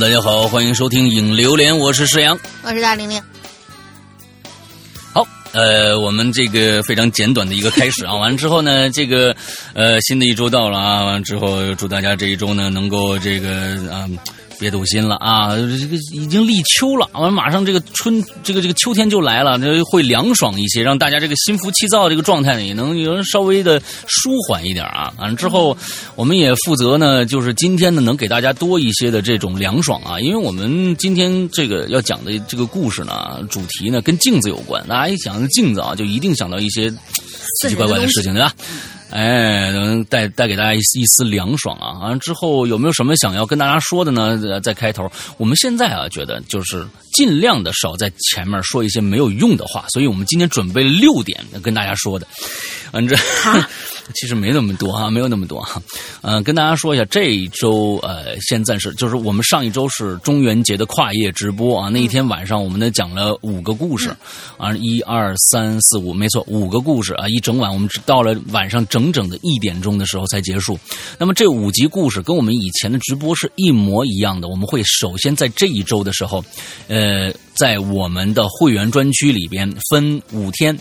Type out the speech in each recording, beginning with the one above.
大家好，欢迎收听《影流连》，我是石阳，我是大玲玲。好，呃，我们这个非常简短的一个开始啊，完了之后呢，这个呃，新的一周到了啊，完了之后祝大家这一周呢能够这个啊。别堵心了啊！这个已经立秋了，完马上这个春，这个这个秋天就来了，这会凉爽一些，让大家这个心浮气躁这个状态呢，也能有人稍微的舒缓一点啊。完了之后，我们也负责呢，就是今天呢，能给大家多一些的这种凉爽啊，因为我们今天这个要讲的这个故事呢，主题呢跟镜子有关。大家一想镜子啊，就一定想到一些奇奇怪怪的事情，对吧？哎，能带带给大家一丝一丝凉爽啊！完了之后有没有什么想要跟大家说的呢？在开头，我们现在啊，觉得就是尽量的少在前面说一些没有用的话，所以我们今天准备了六点跟大家说的。完这 其实没那么多哈，没有那么多哈。嗯，跟大家说一下，这一周呃，先暂时就是我们上一周是中元节的跨夜直播啊，那一天晚上我们呢讲了五个故事啊，一二三四五，没错，五个故事啊，一整晚我们到了晚上整整的一点钟的时候才结束。那么这五集故事跟我们以前的直播是一模一样的，我们会首先在这一周的时候，呃，在我们的会员专区里边分五天。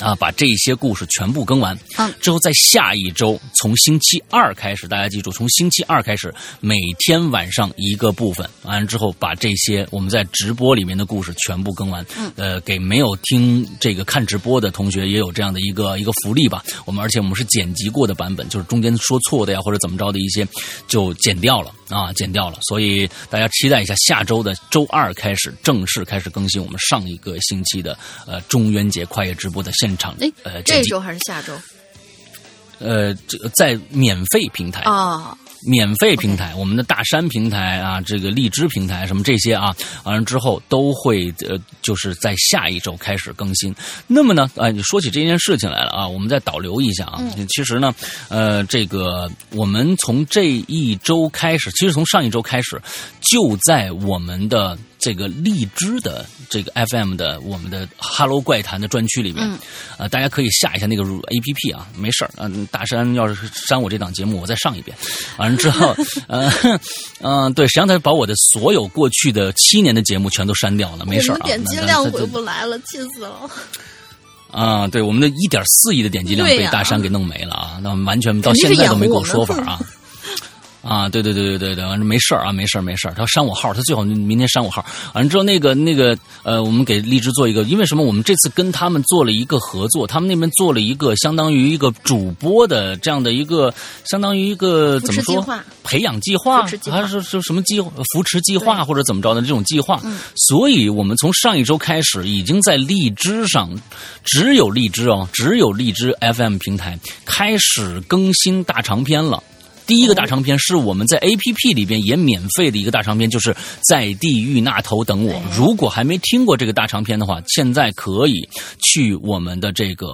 啊，把这些故事全部更完，嗯，之后在下一周，从星期二开始，大家记住，从星期二开始，每天晚上一个部分，完了之后，把这些我们在直播里面的故事全部更完，嗯，呃，给没有听这个看直播的同学也有这样的一个一个福利吧。我们而且我们是剪辑过的版本，就是中间说错的呀或者怎么着的一些就剪掉了啊，剪掉了。所以大家期待一下，下周的周二开始正式开始更新我们上一个星期的呃中元节跨越直播的。现场哎，呃，这周还是下周？呃，这在免费平台啊，免费平台，我们的大山平台啊，这个荔枝平台什么这些啊，完了之后都会呃，就是在下一周开始更新。那么呢，啊，你说起这件事情来了啊，我们再导流一下啊。其实呢，呃，这个我们从这一周开始，其实从上一周开始，就在我们的。这个荔枝的这个 FM 的我们的 Hello 怪谈的专区里面，呃，大家可以下一下那个 APP 啊，没事儿，嗯，大山要是删我这档节目，我再上一遍，完了之后，嗯嗯，对，实际上他把我的所有过去的七年的节目全都删掉了，没事儿啊，点击量回不来了，气死了。啊，对，我们的一点四亿的点击量被大山给弄没了啊，那完全到现在都没给我说法啊。啊，对对对对对对，完了没事儿啊，没事儿没事儿。他删我号，他最好明天删我号。完了之后，那个那个呃，我们给荔枝做一个，因为什么？我们这次跟他们做了一个合作，他们那边做了一个相当于一个主播的这样的一个，相当于一个怎么说？培养计划还是说什么计扶持计划或者怎么着的这种计划？所以我们从上一周开始，已经在荔枝上，只有荔枝哦，只有荔枝 FM 平台开始更新大长篇了。第一个大长篇是我们在 A P P 里边也免费的一个大长篇，就是在地狱那头等我。如果还没听过这个大长篇的话，现在可以去我们的这个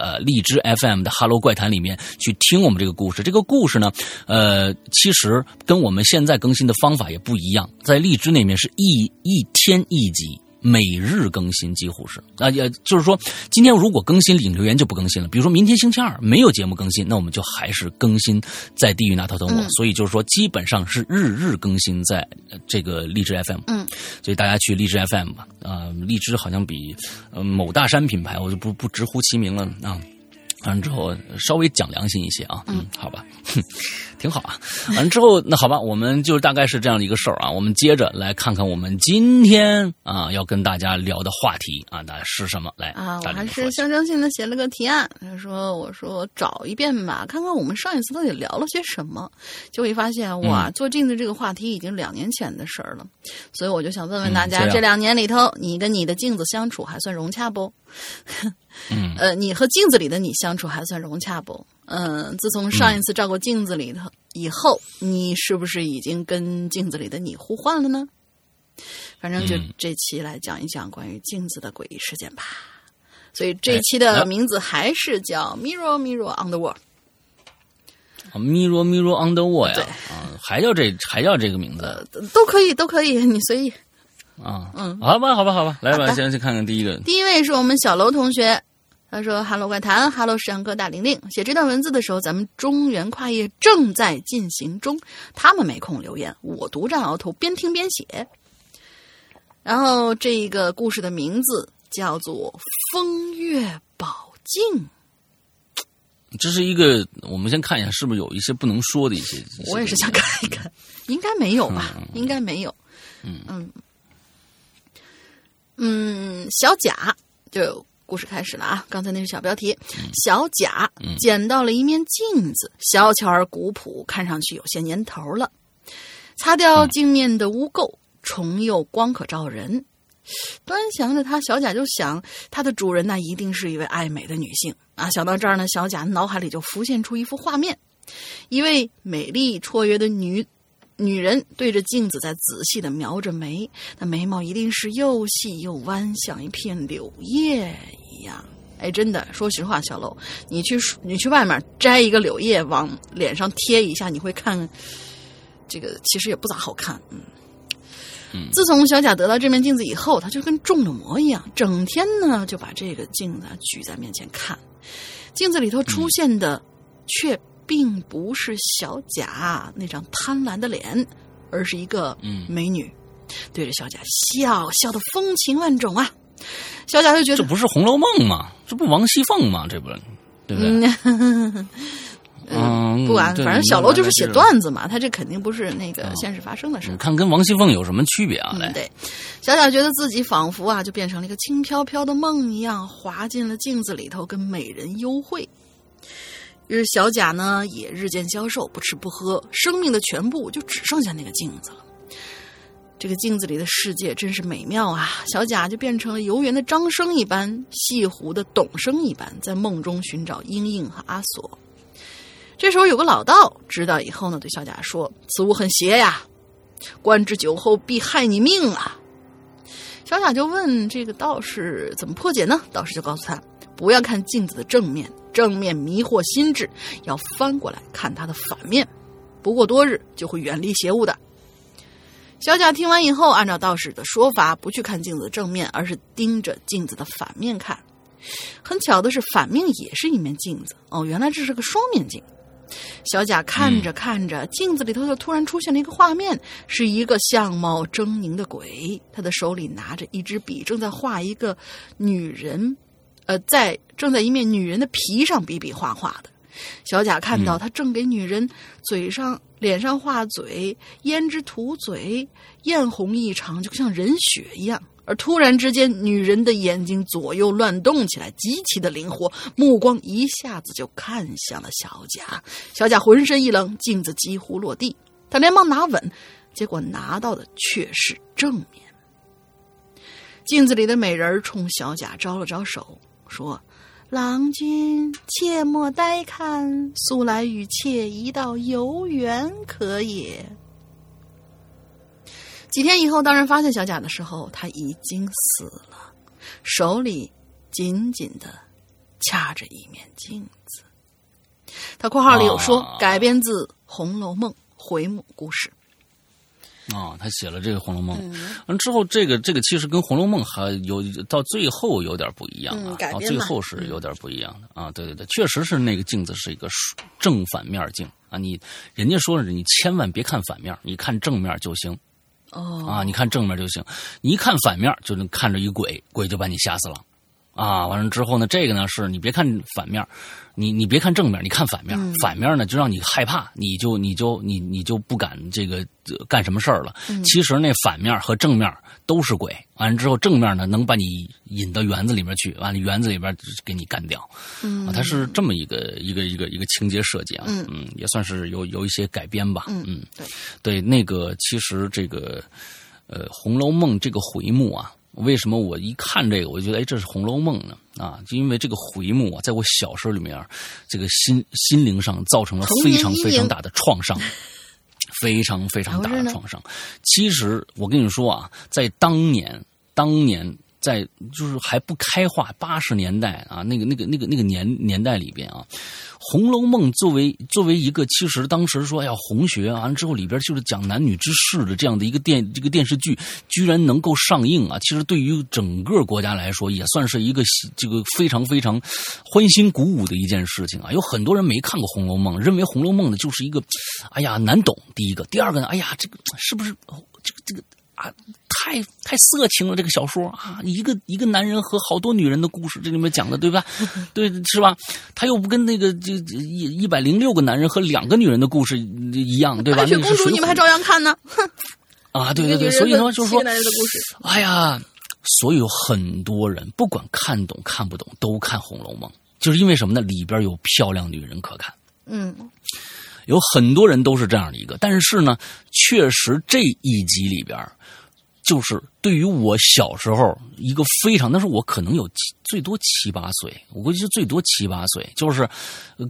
呃荔枝 F M 的 Hello 怪谈里面去听我们这个故事。这个故事呢，呃，其实跟我们现在更新的方法也不一样，在荔枝那边是一一天一集。每日更新几乎是啊，也就是说，今天如果更新领留言就不更新了。比如说明天星期二没有节目更新，那我们就还是更新在地狱那头等我。所以就是说，基本上是日日更新在这个荔枝 FM。嗯，所以大家去荔枝 FM 吧。啊，荔枝好像比呃某大山品牌，我就不不直呼其名了啊。完了之后稍微讲良心一些啊，嗯，好吧，挺好啊。完了之后那好吧，我们就大概是这样的一个事儿啊。我们接着来看看我们今天啊要跟大家聊的话题啊，那是什么？来啊，我还是象征性的写了个提案，他说我说找一遍吧，看看我们上一次到底聊了些什么。就会发现哇，做镜子这个话题已经两年前的事儿了，所以我就想问问大家，这两年里头，你跟你的镜子相处还算融洽不？嗯，呃，你和镜子里的你相处还算融洽不？嗯，自从上一次照过镜子里头以后，你是不是已经跟镜子里的你互换了呢？反正就这期来讲一讲关于镜子的诡异事件吧。所以这期的名字还是叫 Mirror Mirror on the Wall。Mirror Mirror on the Wall 呀，啊，还叫这还叫这个名字？都可以，都可以，你随意。啊，嗯，好吧，好吧，好吧，来吧，先去看看第一个。第一位是我们小楼同学，他说：“Hello 怪谈，Hello 哥大玲玲。写这段文字的时候，咱们中原跨业正在进行中，他们没空留言，我独占鳌头，边听边写。然后这一个故事的名字叫做《风月宝镜》。这是一个，我们先看一下是不是有一些不能说的一些。一些我也是想看一看，应该没有吧？应该没有。嗯嗯嗯，小贾就故事开始了啊！刚才那是小标题。小贾捡到了一面镜子，小巧而古朴，看上去有些年头了。擦掉镜面的污垢，重又光可照人。端详着它，小贾就想，它的主人那一定是一位爱美的女性啊！想到这儿呢，小贾脑海里就浮现出一幅画面：一位美丽绰约的女女人对着镜子在仔细的描着眉，那眉毛一定是又细又弯，像一片柳叶一样。哎，真的，说实话，小楼，你去你去外面摘一个柳叶往脸上贴一下，你会看，这个其实也不咋好看，嗯。自从小贾得到这面镜子以后，他就跟中了魔一样，整天呢就把这个镜子举在面前看。镜子里头出现的却并不是小贾那张贪婪的脸，而是一个美女，对着小贾笑，笑的风情万种啊！小贾就觉得这不是《红楼梦》吗？这不王熙凤吗？这不，对不对？嗯，不管，反正小楼就是写段子嘛，他这肯定不是那个现实发生的事。看跟王熙凤有什么区别啊？来，对，小贾觉得自己仿佛啊，就变成了一个轻飘飘的梦一样，滑进了镜子里头，跟美人幽会。于是小贾呢，也日渐消瘦，不吃不喝，生命的全部就只剩下那个镜子了。这个镜子里的世界真是美妙啊！小贾就变成了游园的张生一般，戏湖的董生一般，在梦中寻找英英和阿锁。这时候有个老道知道以后呢，对小贾说：“此物很邪呀，观之久后必害你命啊！”小贾就问这个道士怎么破解呢？道士就告诉他：“不要看镜子的正面，正面迷惑心智，要翻过来看它的反面。不过多日就会远离邪物的。”小贾听完以后，按照道士的说法，不去看镜子的正面，而是盯着镜子的反面看。很巧的是，反面也是一面镜子哦，原来这是个双面镜。小贾看着看着，镜子里头就突然出现了一个画面，是一个相貌狰狞的鬼，他的手里拿着一支笔，正在画一个女人，呃，在正在一面女人的皮上比比划划的。小贾看到他正给女人嘴上、脸上画嘴，胭脂涂嘴，艳红异常，就像人血一样。而突然之间，女人的眼睛左右乱动起来，极其的灵活，目光一下子就看向了小贾。小贾浑身一冷，镜子几乎落地，他连忙拿稳，结果拿到的却是正面。镜子里的美人冲小贾招了招手，说：“郎君，切莫呆看，速来与妾一道游园，可也？”几天以后，当人发现小贾的时候，他已经死了，手里紧紧的掐着一面镜子。他括号里有说，改编自《红楼梦》回母故事。啊，他写了这个《红楼梦》，完之后，这个这个其实跟《红楼梦》还有到最后有点不一样啊，到最后是有点不一样的啊。对对对，确实是那个镜子是一个正反面镜啊。你人家说是你千万别看反面，你看正面就行。哦啊，你看正面就行，你一看反面就能看着一鬼，鬼就把你吓死了。啊，完了之后呢，这个呢是你别看反面，你你别看正面，你看反面，反面呢就让你害怕，你就你就你你就不敢这个干什么事儿了。其实那反面和正面都是鬼，完了之后正面呢能把你引到园子里面去，完了园子里边给你干掉。嗯，它是这么一个一个一个一个情节设计啊，嗯也算是有有一些改编吧。嗯，对对，那个其实这个呃《红楼梦》这个回目啊。为什么我一看这个，我就觉得哎，这是《红楼梦》呢？啊，就因为这个回目啊，在我小时候里面，这个心心灵上造成了非常非常大的创伤，非常非常大的创伤。其实我跟你说啊，在当年，当年在就是还不开化八十年代啊，那个那个那个那个年年代里边啊，《红楼梦》作为作为一个其实当时说要红学啊，完了之后里边就是讲男女之事的这样的一个电这个电视剧，居然能够上映啊，其实对于整个国家来说也算是一个这个非常非常欢欣鼓舞的一件事情啊。有很多人没看过《红楼梦》，认为《红楼梦》呢就是一个，哎呀难懂。第一个，第二个呢，哎呀这个是不是这个这个。太太色情了！这个小说啊，一个一个男人和好多女人的故事，这里面讲的对吧？对，是吧？他又不跟那个就一一百零六个男人和两个女人的故事一样，对吧？白雪公主你们还照样看呢？啊，对对对，所以说就是说，哎呀，所以有很多人不管看懂看不懂，都看《红楼梦》，就是因为什么呢？里边有漂亮女人可看。嗯。有很多人都是这样的一个，但是呢，确实这一集里边，就是对于我小时候一个非常，那时候我可能有最多七八岁，我估计就最多七八岁，就是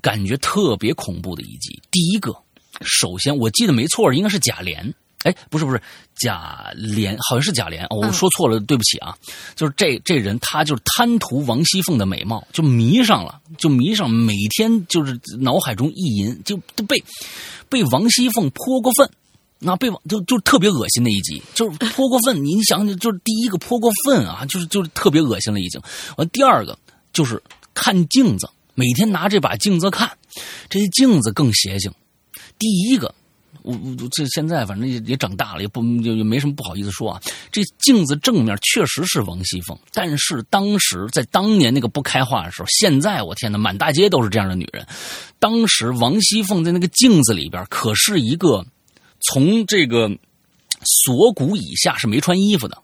感觉特别恐怖的一集。第一个，首先我记得没错，应该是贾琏。哎，不是不是，贾琏好像是贾琏，我说错了，对不起啊。就是这这人，他就是贪图王熙凤的美貌，就迷上了，就迷上，每天就是脑海中意淫，就被被王熙凤泼过粪，那被王就就特别恶心的一集，就是泼过分。你想想，就是第一个泼过分啊，就是就是特别恶心了已经。完，第二个就是看镜子，每天拿这把镜子看，这些镜子更邪性。第一个。我我这现在反正也也长大了，也不就也没什么不好意思说啊。这镜子正面确实是王熙凤，但是当时在当年那个不开化的时候，现在我天哪，满大街都是这样的女人。当时王熙凤在那个镜子里边可是一个从这个锁骨以下是没穿衣服的，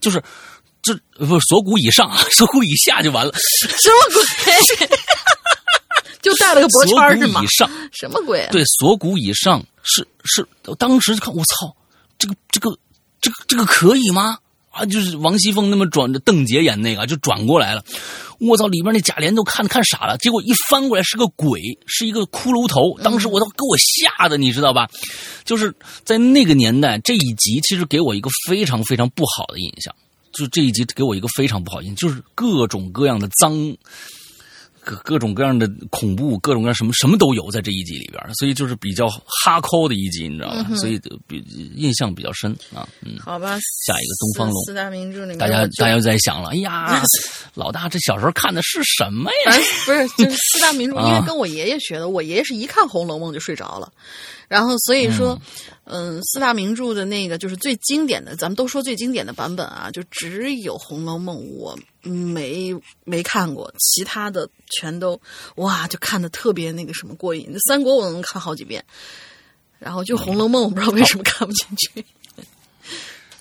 就是这不锁骨以上，锁骨以下就完了，什么鬼？就带了个脖圈是吗？以上什么鬼？对，锁骨以上是是，当时看我操，这个这个这个这个可以吗？啊，就是王熙凤那么转着，邓婕演那个就转过来了，我操，里边那贾琏都看看傻了。结果一翻过来是个鬼，是一个骷髅头。当时我都给我吓的，你知道吧？就是在那个年代，这一集其实给我一个非常非常不好的印象。就这一集给我一个非常不好印象，就是各种各样的脏。各各种各样的恐怖，各种各样什么什么都有在这一集里边，所以就是比较哈抠的一集，你知道吧？所以比印象比较深啊。嗯，好吧。下一个东方龙四大名著里面，大家大家又在想了，哎呀，老大这小时候看的是什么呀？不是，就是 四大名著，因为跟我爷爷学的，我爷爷是一看《红楼梦》就睡着了。然后，所以说，嗯，四大名著的那个就是最经典的，咱们都说最经典的版本啊，就只有《红楼梦》我没没看过，其他的全都哇，就看的特别那个什么过瘾。那三国我能看好几遍，然后就《红楼梦》，我不知道为什么看不进去。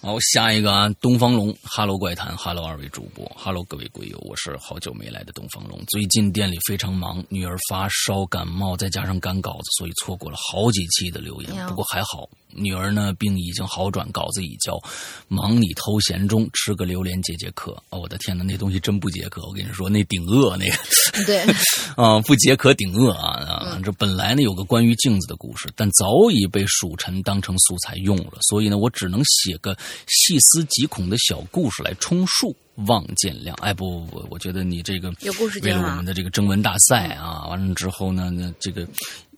好，下一个啊，东方龙，Hello 怪谈，Hello 二位主播，Hello 各位鬼友，我是好久没来的东方龙。最近店里非常忙，女儿发烧感冒，再加上赶稿子，所以错过了好几期的留言。不过还好。女儿呢，病已经好转，稿子已交，忙里偷闲中吃个榴莲解解渴。哦，我的天哪，那东西真不解渴！我跟你说，那顶饿那个。对。啊，不解渴顶饿啊啊！这本来呢有个关于镜子的故事，但早已被蜀臣当成素材用了，所以呢，我只能写个细思极恐的小故事来充数，望见谅。哎，不不不，我觉得你这个有故事为了我们的这个征文大赛啊，完了之后呢，那这个。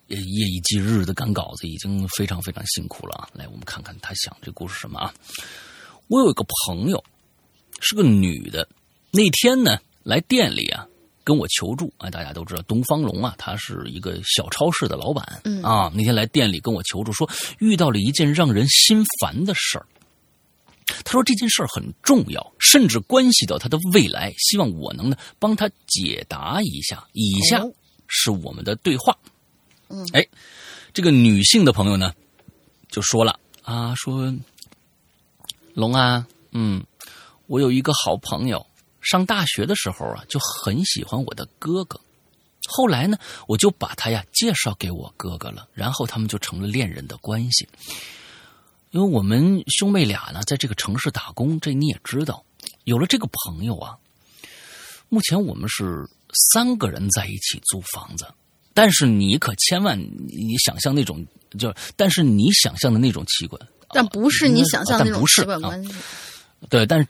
夜以继日的赶稿子，已经非常非常辛苦了啊。来，我们看看他想这故事什么啊？我有一个朋友，是个女的。那天呢，来店里啊，跟我求助。啊，大家都知道东方龙啊，他是一个小超市的老板。嗯啊，那天来店里跟我求助，说遇到了一件让人心烦的事儿。他说这件事儿很重要，甚至关系到他的未来，希望我能呢帮他解答一下。以下是我们的对话。嗯，哎，这个女性的朋友呢，就说了啊，说龙啊，嗯，我有一个好朋友，上大学的时候啊，就很喜欢我的哥哥，后来呢，我就把他呀介绍给我哥哥了，然后他们就成了恋人的关系。因为我们兄妹俩呢，在这个城市打工，这你也知道，有了这个朋友啊，目前我们是三个人在一起租房子。但是你可千万，你想象那种，就但是你想象的那种奇怪，但不是你想象的那种奇怪关系。对，但是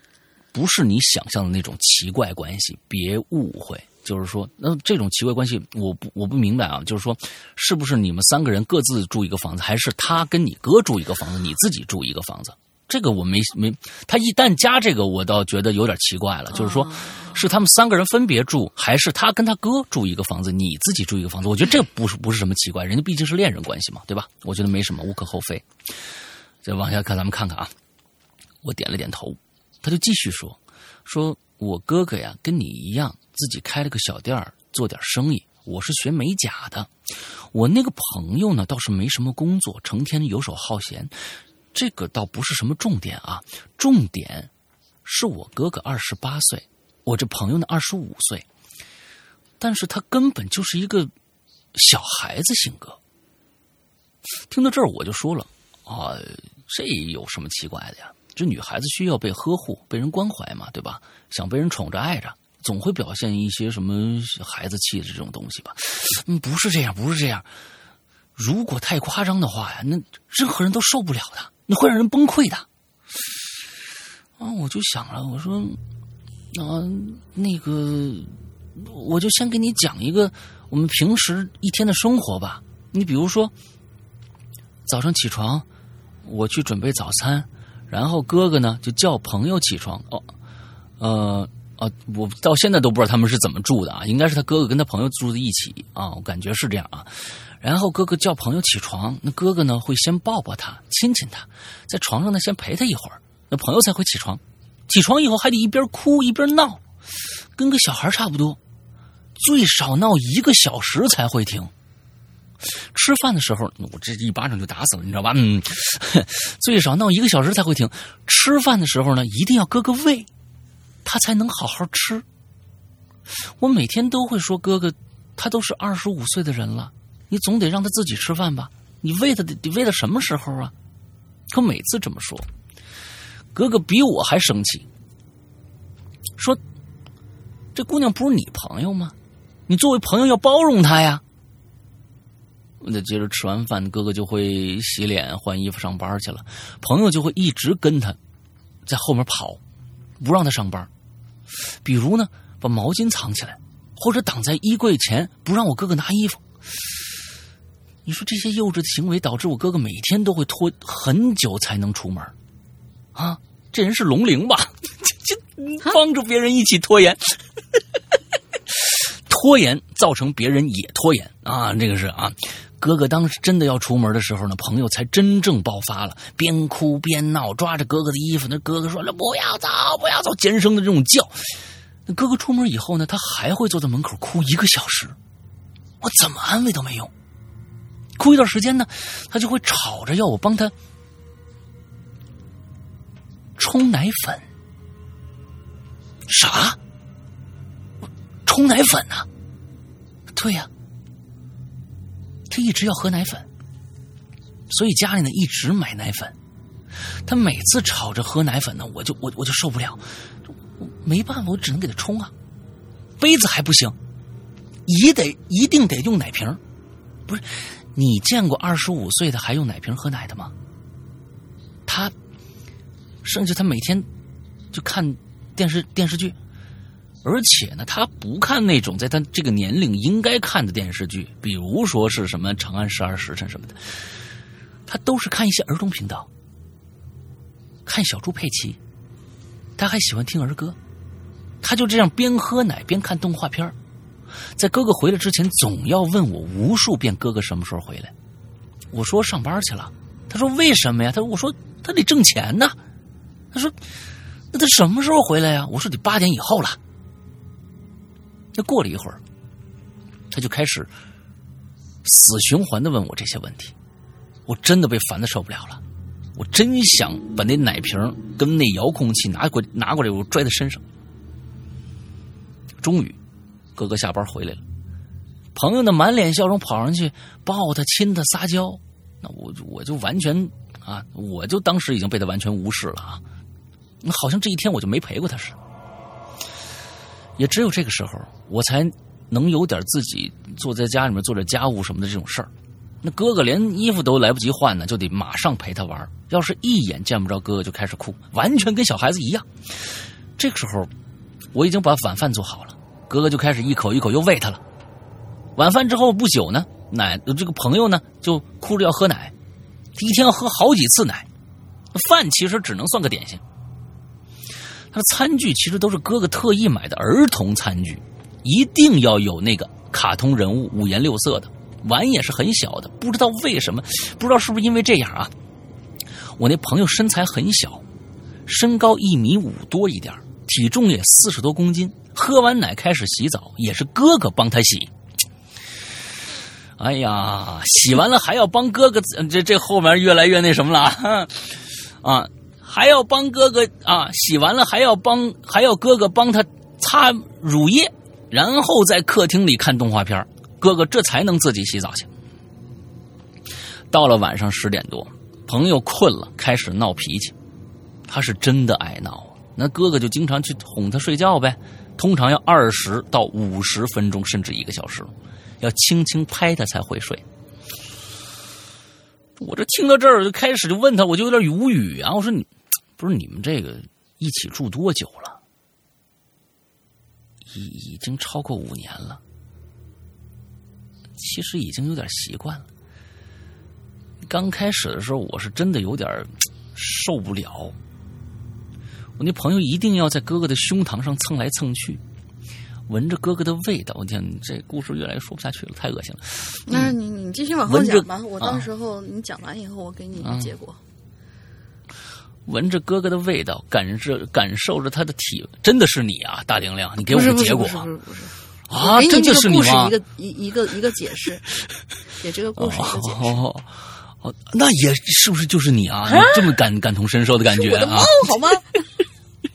不是你想象的那种奇怪关系，别误会。就是说，那这种奇怪关系，我不我不明白啊。就是说，是不是你们三个人各自住一个房子，还是他跟你哥住一个房子，你自己住一个房子？这个我没没，他一旦加这个，我倒觉得有点奇怪了。就是说，是他们三个人分别住，还是他跟他哥住一个房子，你自己住一个房子？我觉得这不是不是什么奇怪，人家毕竟是恋人关系嘛，对吧？我觉得没什么，无可厚非。再往下看，咱们看看啊。我点了点头，他就继续说：“说我哥哥呀，跟你一样，自己开了个小店儿，做点生意。我是学美甲的。我那个朋友呢，倒是没什么工作，成天游手好闲。这个倒不是什么重点啊，重点是我哥哥二十八岁，我这朋友呢二十五岁，但是他根本就是一个小孩子性格。听到这儿，我就说了啊，这有什么奇怪的呀？”这女孩子需要被呵护、被人关怀嘛，对吧？想被人宠着、爱着，总会表现一些什么孩子气的这种东西吧？嗯，不是这样，不是这样。如果太夸张的话呀，那任何人都受不了的，那会让人崩溃的。啊，我就想了，我说，啊，那个，我就先给你讲一个我们平时一天的生活吧。你比如说，早上起床，我去准备早餐。然后哥哥呢就叫朋友起床哦，呃啊，我到现在都不知道他们是怎么住的啊，应该是他哥哥跟他朋友住在一起啊，我感觉是这样啊。然后哥哥叫朋友起床，那哥哥呢会先抱抱他，亲亲他，在床上呢先陪他一会儿，那朋友才会起床。起床以后还得一边哭一边闹，跟个小孩差不多，最少闹一个小时才会停。吃饭的时候，我这一巴掌就打死了，你知道吧？嗯，最少闹一个小时才会停。吃饭的时候呢，一定要哥哥喂，他才能好好吃。我每天都会说，哥哥，他都是二十五岁的人了，你总得让他自己吃饭吧？你喂他得喂到什么时候啊？可每次这么说，哥哥比我还生气，说：“这姑娘不是你朋友吗？你作为朋友要包容她呀。”那接着吃完饭，哥哥就会洗脸、换衣服上班去了。朋友就会一直跟他，在后面跑，不让他上班。比如呢，把毛巾藏起来，或者挡在衣柜前，不让我哥哥拿衣服。你说这些幼稚的行为，导致我哥哥每天都会拖很久才能出门。啊，这人是龙灵吧？就帮助别人一起拖延。拖延造成别人也拖延啊！这个是啊，哥哥当时真的要出门的时候呢，朋友才真正爆发了，边哭边闹，抓着哥哥的衣服。那哥哥说了：“不要走，不要走！”尖声的这种叫。那哥哥出门以后呢，他还会坐在门口哭一个小时，我怎么安慰都没用。哭一段时间呢，他就会吵着要我帮他冲奶粉。啥？冲奶粉呢？对呀，他一直要喝奶粉，所以家里呢一直买奶粉。他每次吵着喝奶粉呢，我就我我就受不了，没办法，我只能给他冲啊。杯子还不行，也得一定得用奶瓶。不是，你见过二十五岁的还用奶瓶喝奶的吗？他甚至他每天就看电视电视剧。而且呢，他不看那种在他这个年龄应该看的电视剧，比如说是什么《长安十二时辰》什么的，他都是看一些儿童频道，看小猪佩奇，他还喜欢听儿歌，他就这样边喝奶边看动画片在哥哥回来之前，总要问我无数遍哥哥什么时候回来。我说上班去了，他说为什么呀？他说我说他得挣钱呢。他说那他什么时候回来呀？我说得八点以后了。那过了一会儿，他就开始死循环的问我这些问题，我真的被烦的受不了了。我真想把那奶瓶跟那遥控器拿过拿过来，我拽在身上。终于，哥哥下班回来了，朋友呢满脸笑容跑上去抱他、亲他、撒娇，那我我就完全啊，我就当时已经被他完全无视了啊，好像这一天我就没陪过他似的。也只有这个时候，我才能有点自己坐在家里面做点家务什么的这种事儿。那哥哥连衣服都来不及换呢，就得马上陪他玩。要是一眼见不着哥哥，就开始哭，完全跟小孩子一样。这个时候，我已经把晚饭做好了，哥哥就开始一口一口又喂他了。晚饭之后不久呢，奶这个朋友呢就哭着要喝奶，一天要喝好几次奶。饭其实只能算个点心。他的餐具其实都是哥哥特意买的儿童餐具，一定要有那个卡通人物五颜六色的，碗也是很小的。不知道为什么，不知道是不是因为这样啊？我那朋友身材很小，身高一米五多一点体重也四十多公斤。喝完奶开始洗澡，也是哥哥帮他洗。哎呀，洗完了还要帮哥哥，这这后面越来越那什么了啊！还要帮哥哥啊，洗完了还要帮，还要哥哥帮他擦乳液，然后在客厅里看动画片哥哥这才能自己洗澡去。到了晚上十点多，朋友困了，开始闹脾气。他是真的爱闹，那哥哥就经常去哄他睡觉呗，通常要二十到五十分钟，甚至一个小时。要轻轻拍他才会睡。我这听到这儿就开始就问他，我就有点无语啊！我说你不是你们这个一起住多久了？已已经超过五年了。其实已经有点习惯了。刚开始的时候，我是真的有点受不了。我那朋友一定要在哥哥的胸膛上蹭来蹭去。闻着哥哥的味道，我天，这故事越来越说不下去了，太恶心了。那你你继续往后讲吧，我到时候你讲完以后，我给你结果。闻着哥哥的味道，感受感受着他的体，真的是你啊，大玲玲，你给我个结果。不是不是不是啊，这就是你吗？一个一一个一个解释，给这个故事一个解释。哦哦，那也是不是就是你啊？你这么感感同身受的感觉啊？好吗？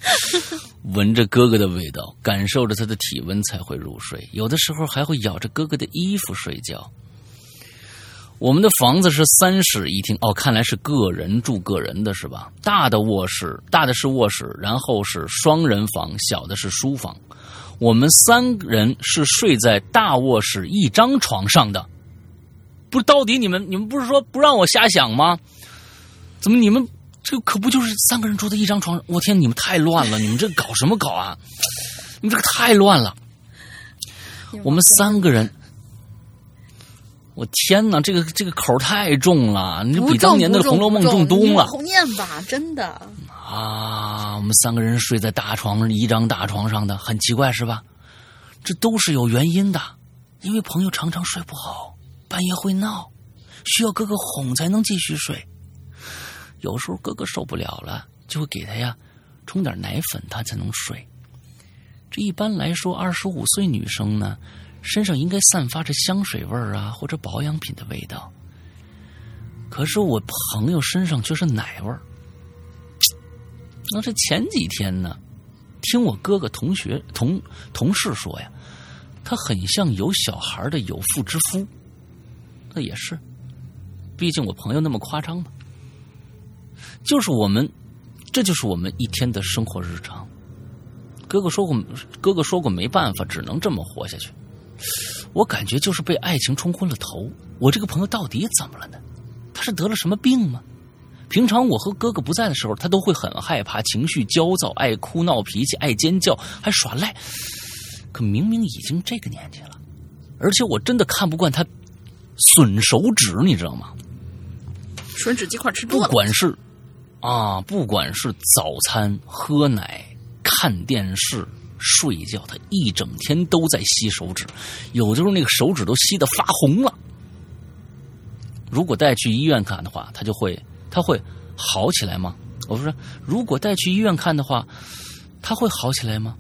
闻着哥哥的味道，感受着他的体温才会入睡。有的时候还会咬着哥哥的衣服睡觉。我们的房子是三室一厅，哦，看来是个人住个人的是吧？大的卧室，大的是卧室，然后是双人房，小的是书房。我们三人是睡在大卧室一张床上的。不，到底你们你们不是说不让我瞎想吗？怎么你们？这可不就是三个人住在一张床上？我天，你们太乱了！你们这搞什么搞啊？你们这个太乱了！我们三个人，我天哪，这个这个口太重了，你比当年的《红楼梦》重多了。后念吧，真的。啊，我们三个人睡在大床一张大床上的，很奇怪是吧？这都是有原因的，因为朋友常常睡不好，半夜会闹，需要哥哥哄才能继续睡。有时候哥哥受不了了，就会给他呀冲点奶粉，他才能睡。这一般来说，二十五岁女生呢，身上应该散发着香水味儿啊，或者保养品的味道。可是我朋友身上却是奶味儿。那这前几天呢，听我哥哥同学同同事说呀，他很像有小孩的有妇之夫。那也是，毕竟我朋友那么夸张嘛。就是我们，这就是我们一天的生活日常。哥哥说过，哥哥说过没办法，只能这么活下去。我感觉就是被爱情冲昏了头。我这个朋友到底怎么了呢？他是得了什么病吗？平常我和哥哥不在的时候，他都会很害怕，情绪焦躁，爱哭闹脾气，爱尖叫，还耍赖。可明明已经这个年纪了，而且我真的看不惯他损手指，你知道吗？吮指鸡块吃多了，不管是。啊，不管是早餐、喝奶、看电视、睡觉，他一整天都在吸手指，有的时候那个手指都吸得发红了。如果带去医院看的话，他就会他会好起来吗？我说，如果带去医院看的话，他会好起来吗？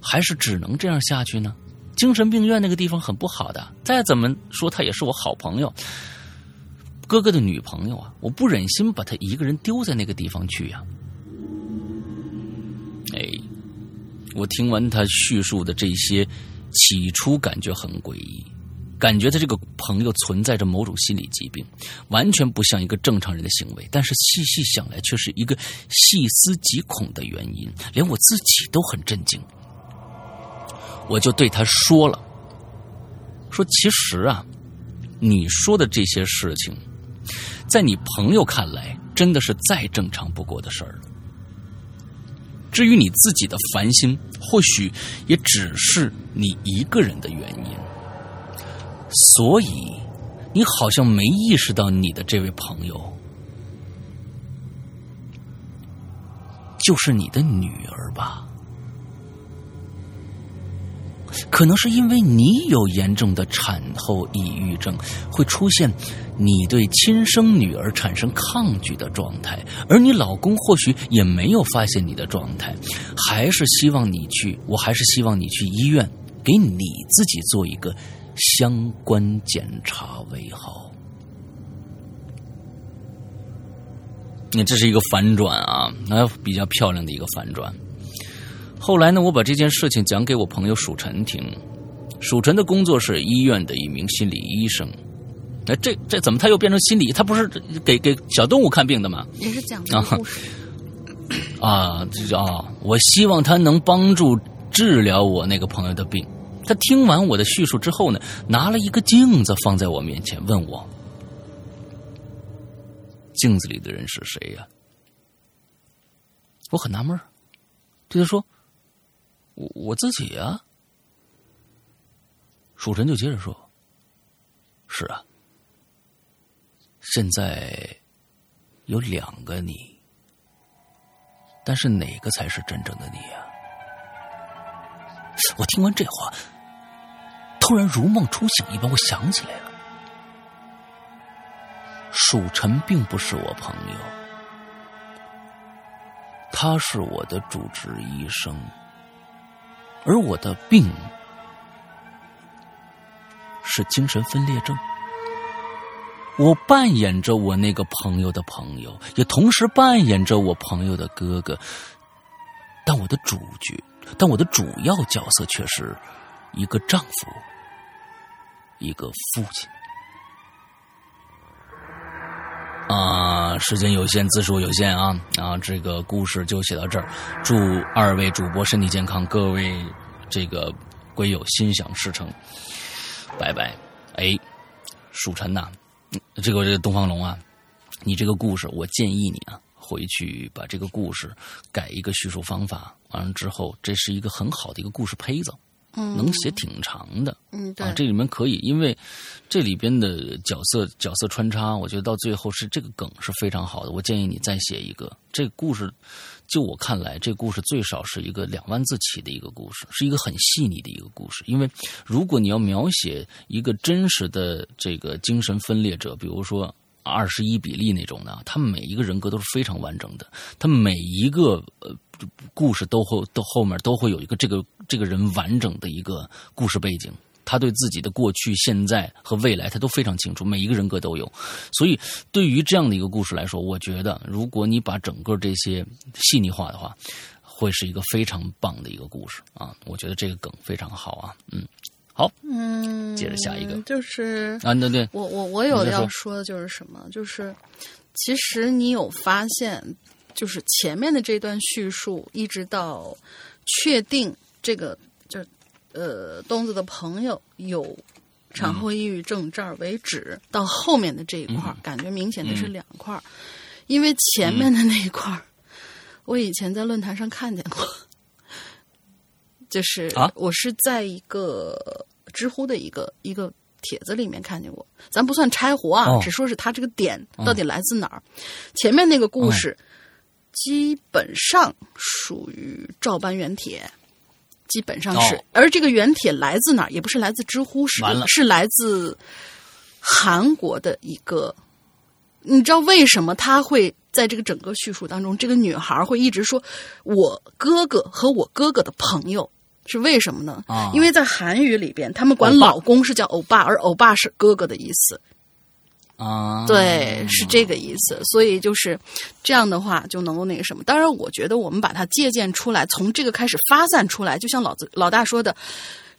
还是只能这样下去呢？精神病院那个地方很不好的，再怎么说他也是我好朋友。哥哥的女朋友啊，我不忍心把她一个人丢在那个地方去呀。哎，我听完他叙述的这些，起初感觉很诡异，感觉他这个朋友存在着某种心理疾病，完全不像一个正常人的行为。但是细细想来，却是一个细思极恐的原因，连我自己都很震惊。我就对他说了：“说其实啊，你说的这些事情。”在你朋友看来，真的是再正常不过的事儿了。至于你自己的烦心，或许也只是你一个人的原因。所以，你好像没意识到你的这位朋友就是你的女儿吧？可能是因为你有严重的产后抑郁症，会出现你对亲生女儿产生抗拒的状态，而你老公或许也没有发现你的状态，还是希望你去，我还是希望你去医院给你自己做一个相关检查为好。那这是一个反转啊，那比较漂亮的一个反转。后来呢，我把这件事情讲给我朋友蜀晨听。蜀晨的工作是医院的一名心理医生。哎，这这怎么他又变成心理？他不是给给小动物看病的吗？也是讲故事啊啊！我希望他能帮助治疗我那个朋友的病。他听完我的叙述之后呢，拿了一个镜子放在我面前，问我：“镜子里的人是谁呀？”我很纳闷对他说。我我自己呀，蜀臣就接着说：“是啊，现在有两个你，但是哪个才是真正的你呀？”我听完这话，突然如梦初醒一般，我想起来了，蜀臣并不是我朋友，他是我的主治医生。而我的病是精神分裂症，我扮演着我那个朋友的朋友，也同时扮演着我朋友的哥哥，但我的主角，但我的主要角色却是一个丈夫，一个父亲。啊，时间有限，字数有限啊啊！这个故事就写到这儿。祝二位主播身体健康，各位这个鬼友心想事成，拜拜。哎，蜀臣呐，这个这个东方龙啊，你这个故事，我建议你啊，回去把这个故事改一个叙述方法，完了之后，这是一个很好的一个故事胚子。能写挺长的，嗯，对，啊，这里面可以，因为这里边的角色角色穿插，我觉得到最后是这个梗是非常好的。我建议你再写一个这个故事，就我看来，这故事最少是一个两万字起的一个故事，是一个很细腻的一个故事。因为如果你要描写一个真实的这个精神分裂者，比如说二十一比例那种的，他们每一个人格都是非常完整的，他每一个呃。故事都会都后面都会有一个这个这个人完整的一个故事背景，他对自己的过去、现在和未来他都非常清楚，每一个人格都有。所以对于这样的一个故事来说，我觉得如果你把整个这些细腻化的话，会是一个非常棒的一个故事啊！我觉得这个梗非常好啊，嗯，好，嗯，接着下一个就是啊，对对，我我我有要说的就是什么，就是其实你有发现。就是前面的这段叙述，一直到确定这个就呃东子的朋友有产后抑郁症这儿为止，到后面的这一块儿，感觉明显的是两块儿，因为前面的那一块儿，我以前在论坛上看见过，就是我是在一个知乎的一个一个帖子里面看见过，咱不算拆活啊，只说是他这个点到底来自哪儿，前面那个故事。基本上属于照搬原帖，基本上是。而这个原帖来自哪儿？也不是来自知乎，是是来自韩国的一个。你知道为什么他会在这个整个叙述当中，这个女孩会一直说“我哥哥和我哥哥的朋友”是为什么呢？啊，因为在韩语里边，他们管老公是叫欧巴，而欧巴是哥哥的意思。啊，对，是这个意思。所以就是这样的话，就能够那个什么。当然，我觉得我们把它借鉴出来，从这个开始发散出来，就像老子老大说的，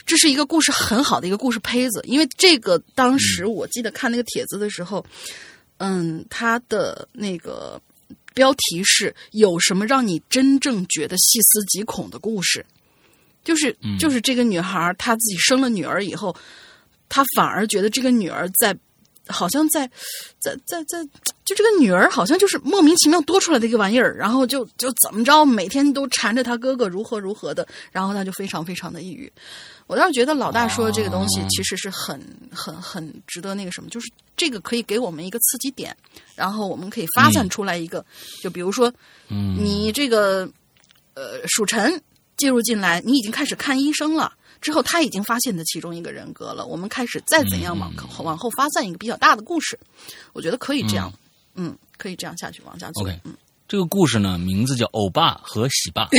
这是一个故事很好的一个故事胚子。因为这个当时我记得看那个帖子的时候，嗯，他的那个标题是有什么让你真正觉得细思极恐的故事？就是就是这个女孩她自己生了女儿以后，她反而觉得这个女儿在。好像在在在在，就这个女儿好像就是莫名其妙多出来的一个玩意儿，然后就就怎么着，每天都缠着他哥哥如何如何的，然后他就非常非常的抑郁。我倒是觉得老大说的这个东西其实是很很很值得那个什么，就是这个可以给我们一个刺激点，然后我们可以发散出来一个，就比如说，嗯，你这个呃属辰介入进来，你已经开始看医生了。之后，他已经发现的其中一个人格了。我们开始再怎样往往后发散一个比较大的故事，我觉得可以这样，嗯，可以这样下去往下走。OK，嗯，这个故事呢，名字叫《欧巴和喜爸》。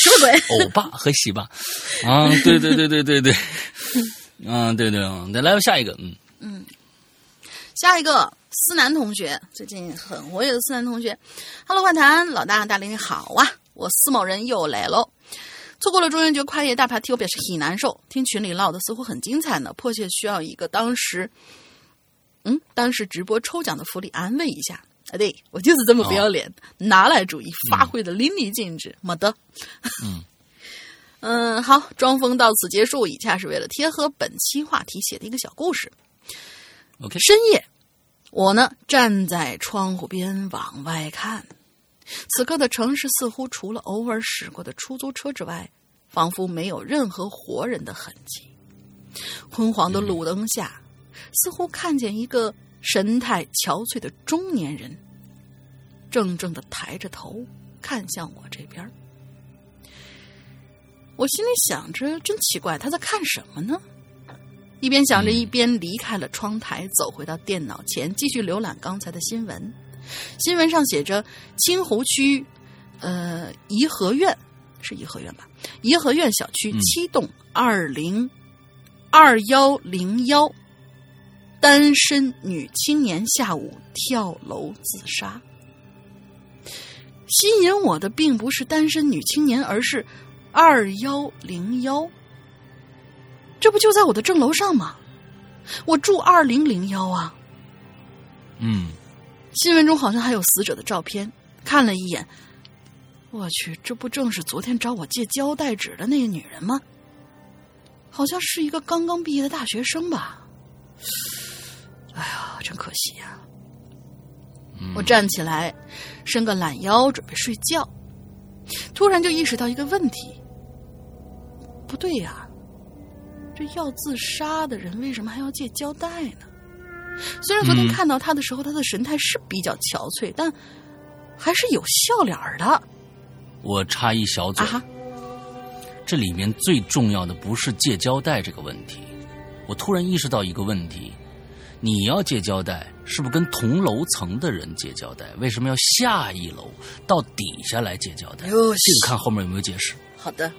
什么鬼？欧巴和喜爸啊，对对对对对对，啊，对对，再来下一个，嗯下一个思南同学，最近很活跃的思南同学，Hello，怪谈老大大林好啊，我司某人又来喽。错过了中元节跨夜大 party，我表示很难受。听群里唠的似乎很精彩呢，迫切需要一个当时，嗯，当时直播抽奖的福利安慰一下。啊，对我就是这么不要脸，拿来主义发挥的淋漓尽致。没得，嗯 嗯，好，装疯到此结束。以下是为了贴合本期话题写的一个小故事。，OK，深夜，我呢站在窗户边往外看，此刻的城市似乎除了偶尔驶过的出租车之外，仿佛没有任何活人的痕迹。昏黄的路灯下，似乎看见一个神态憔悴的中年人，怔怔的抬着头看向我这边。我心里想着，真奇怪，他在看什么呢？一边想着，一边离开了窗台，走回到电脑前，继续浏览刚才的新闻。新闻上写着青湖区，呃，颐和苑是颐和苑吧？颐和苑小区嗯七栋二零二幺零幺，单身女青年下午跳楼自杀。吸引我的并不是单身女青年，而是二幺零幺。这不就在我的正楼上吗？我住二零零幺啊。嗯新闻中好像还有死者的照片，看了一眼，我去，这不正是昨天找我借胶带纸的那个女人吗？好像是一个刚刚毕业的大学生吧。哎呀，真可惜呀、嗯我站起来，伸个懒腰，准备睡觉，突然就意识到一个问题：不对呀、这要自杀的人为什么还要借胶带呢？虽然昨天嗯。看到他的时候，他的神态是比较憔悴，但还是有笑脸的。我插一小嘴。啊，这里面最重要的不是借胶带这个问题，我突然意识到一个问题：你要借胶带，是不是跟同楼层的人借胶带？为什么要下一楼到底下来借胶带？这个看后面有没有解释。好的，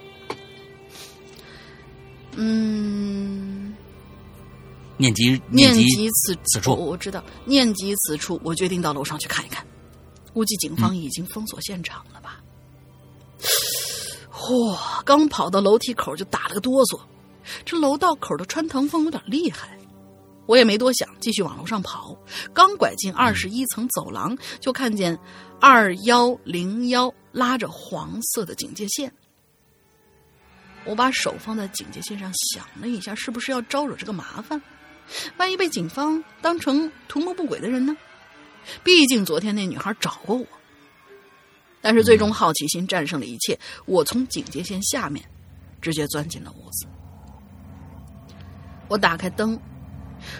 嗯，念及念及及此此处我我知道，念及此处，我决定到楼上去看一看。估计警方已经封锁现场了吧？嚯、刚跑到楼梯口就打了个哆嗦，这楼道口的穿堂风有点厉害。我也没多想，继续往楼上跑。刚拐进二十一层走廊，就看见二幺零幺拉着黄色的警戒线。我把手放在警戒线上，想了一下，是不是要招惹这个麻烦？万一被警方当成图谋不轨的人呢？毕竟昨天那女孩找过我。但是最终好奇心战胜了一切，我从警戒线下面直接钻进了屋子。我打开灯，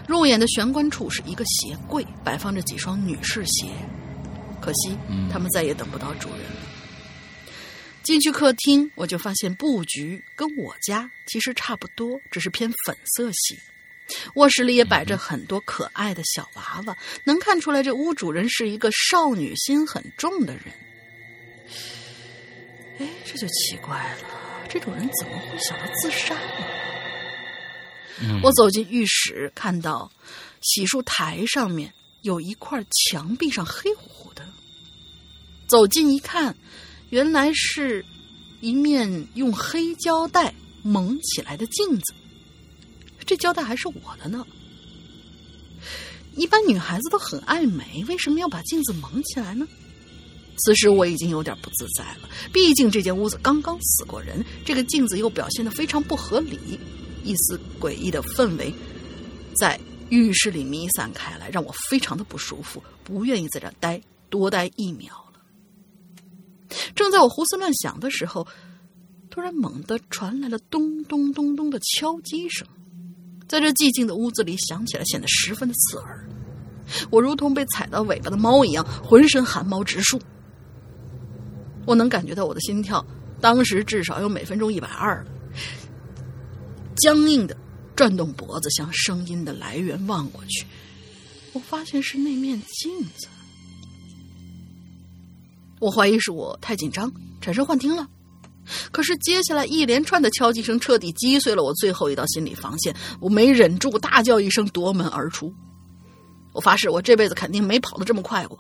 入眼的玄关处是一个鞋柜，摆放着几双女士鞋。可惜他们再也等不到主人了。进去客厅，我就发现布局跟我家其实差不多，只是偏粉色系。卧室里也摆着很多可爱的小娃娃，能看出来这屋主人是一个少女心很重的人。哎，这就奇怪了，这种人怎么会想到自杀呢？嗯我走进浴室，看到洗漱台上面有一块墙壁上黑乎乎的。走近一看，原来是一面用黑胶带蒙起来的镜子。这胶带还是我的呢。一般女孩子都很爱美，为什么要把镜子蒙起来呢？此时我已经有点不自在了，毕竟这间屋子刚刚死过人，这个镜子又表现的非常不合理。一丝诡异的氛围在浴室里弥散开来，让我非常的不舒服，不愿意在这待多待一秒了。正在我胡思乱想的时候，突然猛地传来了咚咚咚咚的敲击声，在这寂静的屋子里响起来，显得十分的刺耳。我如同被踩到尾巴的猫一样，浑身汗毛直竖。我能感觉到我的心跳，当时至少有每分钟一百二了。僵硬的转动脖子，向声音的来源望过去，我发现是那面镜子。我怀疑是我太紧张，产生幻听了。可是接下来一连串的敲击声彻底击碎了我最后一道心理防线，我没忍住大叫一声，夺门而出。我发誓，我这辈子肯定没跑得这么快过。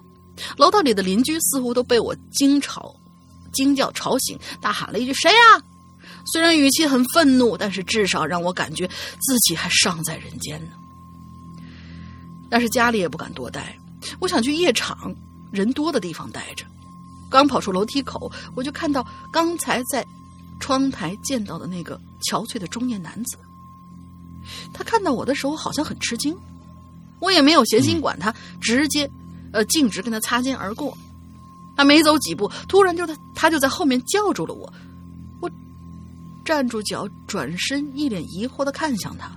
楼道里的邻居似乎都被我惊吵、惊叫吵醒，大喊了一句：“谁呀？”虽然语气很愤怒，但是至少让我感觉自己还尚在人间呢。但是家里也不敢多待，我想去夜场人多的地方待着。刚跑出楼梯口，我就看到刚才在窗台见到的那个憔悴的中年男子。他看到我的时候好像很吃惊，我也没有闲心管他，直接呃径直跟他擦肩而过。他没走几步，突然就他他就在后面叫住了我。我站住脚，转身，一脸疑惑的看向他。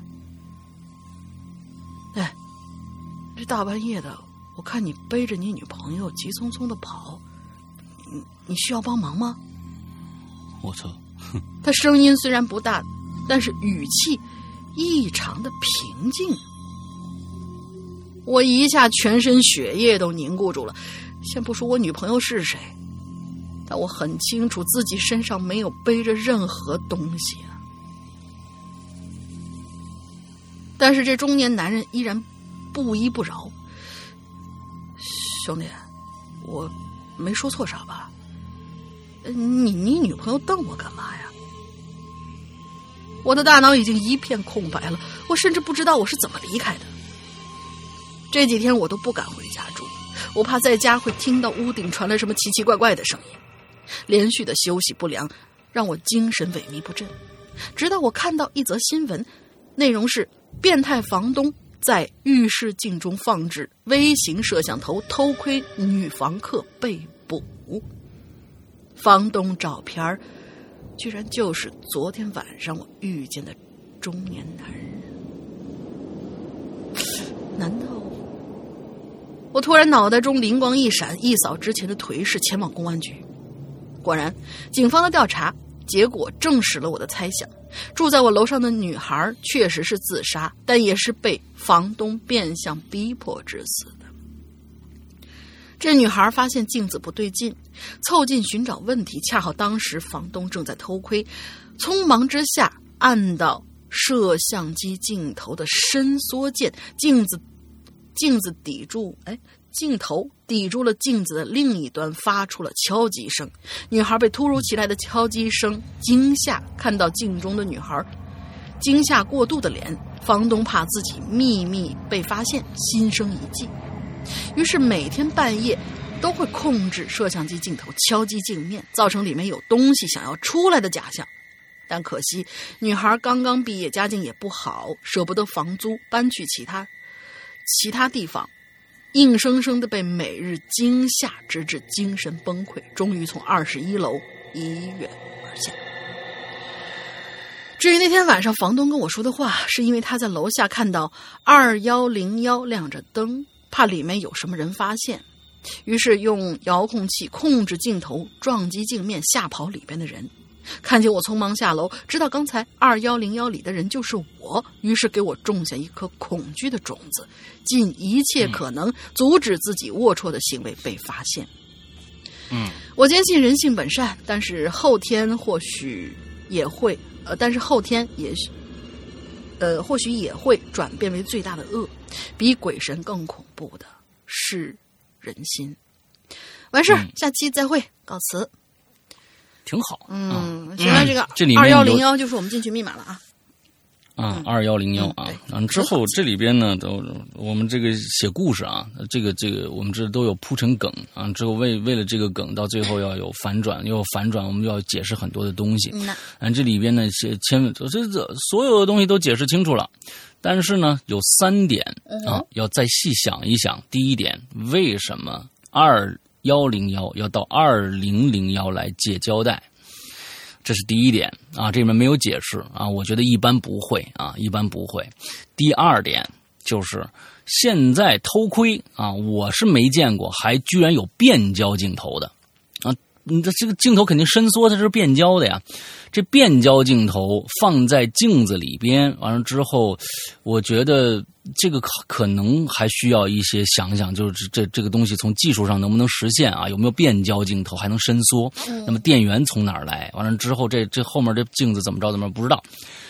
哎，这大半夜的，我看你背着你女朋友急匆匆的跑，你你需要帮忙吗？我操！他声音虽然不大，但是语气异常的平静。我一下全身血液都凝固住了。先不说我女朋友是谁。但我很清楚自己身上没有背着任何东西啊！但是这中年男人依然不依不饶。兄弟，我没说错啥吧？你你女朋友瞪我干嘛呀？我的大脑已经一片空白了，我甚至不知道我是怎么离开的。这几天我都不敢回家住，我怕在家会听到屋顶传来什么奇奇怪怪的声音。连续的休息不良让我精神萎靡不振，直到我看到一则新闻，内容是变态房东在浴室镜中放置微型摄像头偷窥女房客被捕。房东照片居然就是昨天晚上我遇见的中年男人，难道？我突然脑袋中灵光一闪，一扫之前的颓势，前往公安局。果然，警方的调查结果证实了我的猜想。住在我楼上的女孩确实是自杀，但也是被房东变相逼迫致死的。这女孩发现镜子不对劲，凑近寻找问题，恰好当时房东正在偷窥，匆忙之下按到摄像机镜头的伸缩键，镜子镜子抵住，哎。镜头抵住了镜子的另一端，发出了敲击声。女孩被突如其来的敲击声惊吓，看到镜中的女孩惊吓过度的脸，房东怕自己秘密被发现，心生一计，于是每天半夜都会控制摄像机镜头敲击镜面，造成里面有东西想要出来的假象。但可惜，女孩刚刚毕业，家境也不好，舍不得房租，搬去其他其他地方。硬生生的被每日惊吓，直至精神崩溃，终于从二十一楼一跃而下。至于那天晚上房东跟我说的话，是因为他在楼下看到二幺零幺亮着灯，怕里面有什么人发现，于是用遥控器控制镜头撞击镜面，吓跑里边的人。看见我匆忙下楼，知道刚才二幺零幺里的人就是我，于是给我种下一颗恐惧的种子，尽一切可能阻止自己龌龊的行为被发现。嗯，我坚信人性本善，但是后天或许也会，呃，但是后天也许，呃，或许也会转变为最大的恶，比鬼神更恐怖的是人心。完事儿，下期再会，告辞。挺好，嗯，行了这个二幺零幺就是我们进去密码了啊。啊，二幺零幺啊，嗯，之后这里边呢，都我们这个写故事啊，这个这个我们这都有铺成梗啊，之后为为了这个梗，到最后要有反转，要有反转，我们要解释很多的东西。嗯，这里边呢，千千这这所有的东西都解释清楚了，但是呢，有三点啊，要再细想一想。第一点，为什么二幺零幺要到二零零幺来借胶带？这是第一点啊，这里面没有解释啊，我觉得一般不会啊，一般不会。第二点就是现在偷窥啊，我是没见过，还居然有变焦镜头的，你的这个镜头肯定伸缩，它是变焦的呀。这变焦镜头放在镜子里边，完了之后，我觉得。这个可可能还需要一些想想，就是这这个东西从技术上能不能实现啊？有没有变焦镜头，还能伸缩？那么电源从哪儿来？完了之后，这这后面这镜子怎么着？怎么不知道？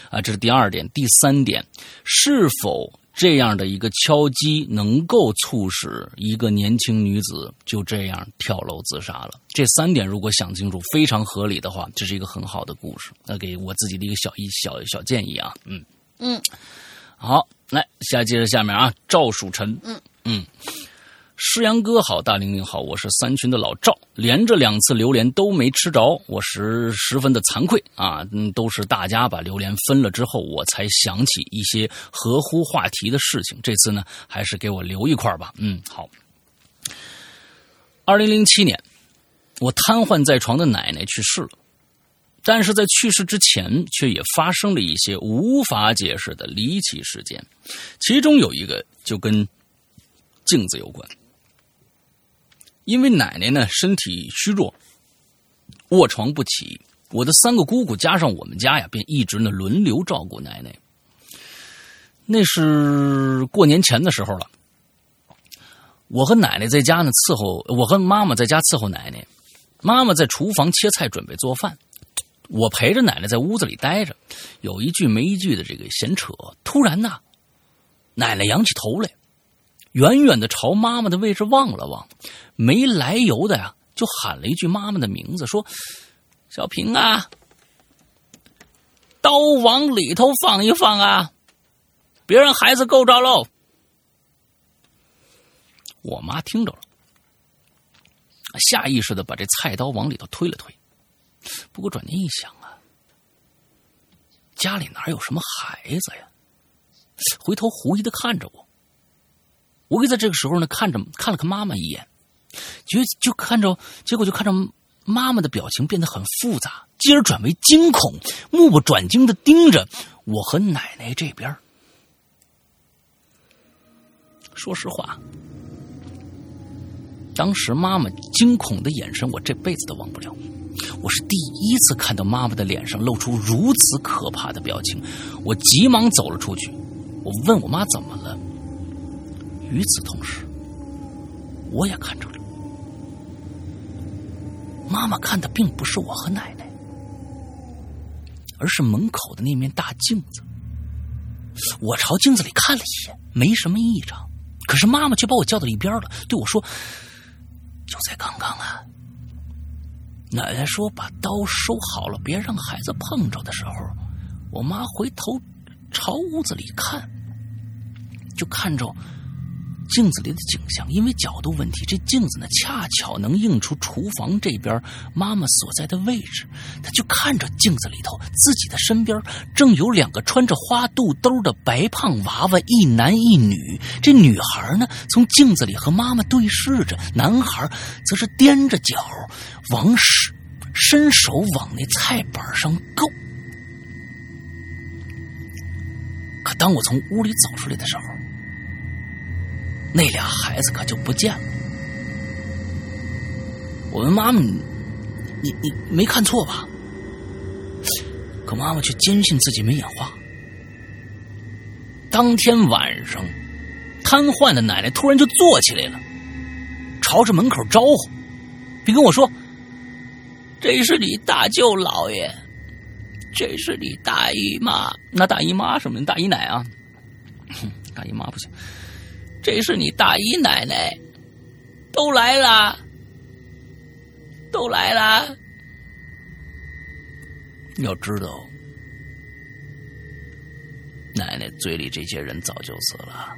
啊，这是第二点。第三点，是否这样的一个敲击能够促使一个年轻女子就这样跳楼自杀了？这三点如果想清楚，非常合理的话，这是一个很好的故事。那给我自己的一个小一小小建议啊，嗯嗯。好，来下接着下面啊，赵曙晨，嗯嗯，诗阳哥好，大玲玲好，我是三群的老赵，连着两次榴莲都没吃着，我是十分的惭愧啊，嗯，都是大家把榴莲分了之后，我才想起一些合乎话题的事情，这次呢，还是给我留一块吧，嗯，好。二零零七年，我瘫痪在床的奶奶去世了。但是在去世之前，却也发生了一些无法解释的离奇事件，其中有一个就跟镜子有关。因为奶奶呢身体虚弱，卧床不起，我的三个姑姑加上我们家呀，便一直呢轮流照顾奶奶。那是过年前的时候了，我和奶奶在家呢伺候，我和妈妈在家伺候奶奶，妈妈在厨房切菜准备做饭。我陪着奶奶在屋子里待着，有一句没一句的这个闲扯。突然呢，奶奶仰起头来，远远的朝妈妈的位置望了望，没来由的呀，就喊了一句妈妈的名字，说：“小平啊，刀往里头放一放啊，别让孩子够着喽。”我妈听着了，下意识的把这菜刀往里头推了推。不过转念一想啊，家里哪有什么孩子呀？回头狐疑的看着我，我给在这个时候呢，看着看了看妈妈一眼，就就看着，结果就看着妈妈的表情变得很复杂，继而转为惊恐，目不转睛的盯着我和奶奶这边。说实话，当时妈妈惊恐的眼神，我这辈子都忘不了。我是第一次看到妈妈的脸上露出如此可怕的表情，我急忙走了出去。我问我妈怎么了。与此同时，我也看着了。妈妈看的并不是我和奶奶，而是门口的那面大镜子。我朝镜子里看了一眼，没什么异常。可是妈妈却把我叫到一边了，对我说：“就在刚刚啊。”奶奶说：“把刀收好了，别让孩子碰着。”的时候，我妈回头朝屋子里看，就看着镜子里的景象。因为角度问题，这镜子呢恰巧能映出厨房这边妈妈所在的位置。她就看着镜子里头，自己的身边正有两个穿着花肚兜的白胖娃娃，一男一女。这女孩呢，从镜子里和妈妈对视着，男孩则是踮着脚。往伸伸手往那菜板上够，可当我从屋里走出来的时候，那俩孩子可就不见了。我问妈妈：“你你没看错吧？”可妈妈却坚信自己没眼花。当天晚上，瘫痪的奶奶突然就坐起来了，朝着门口招呼，并跟我说。这是你大舅姥爷，这是你大姨妈，那大姨妈什么？大姨奶啊，大姨妈不行。这是你大姨奶奶，都来了，都来了。要知道，奶奶嘴里这些人早就死了。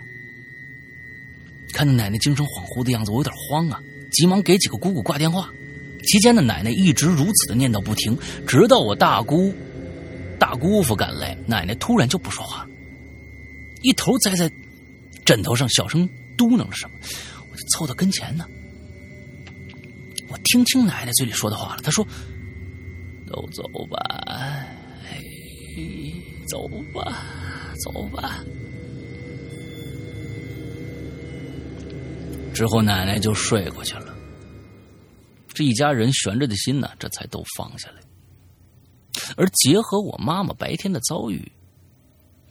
看着奶奶精神恍惚的样子，我有点慌啊，急忙给几个姑姑挂电话。期间呢，奶奶一直如此的念叨不停，直到我大姑、大姑父赶来，奶奶突然就不说话了，一头栽在枕头上，小声嘟囔了什么。我就凑到跟前呢，我听清奶奶嘴里说的话了，她说：“都走吧，走吧，走吧。”之后，奶奶就睡过去了。这一家人悬着的心呢，这才都放下来。而结合我妈妈白天的遭遇，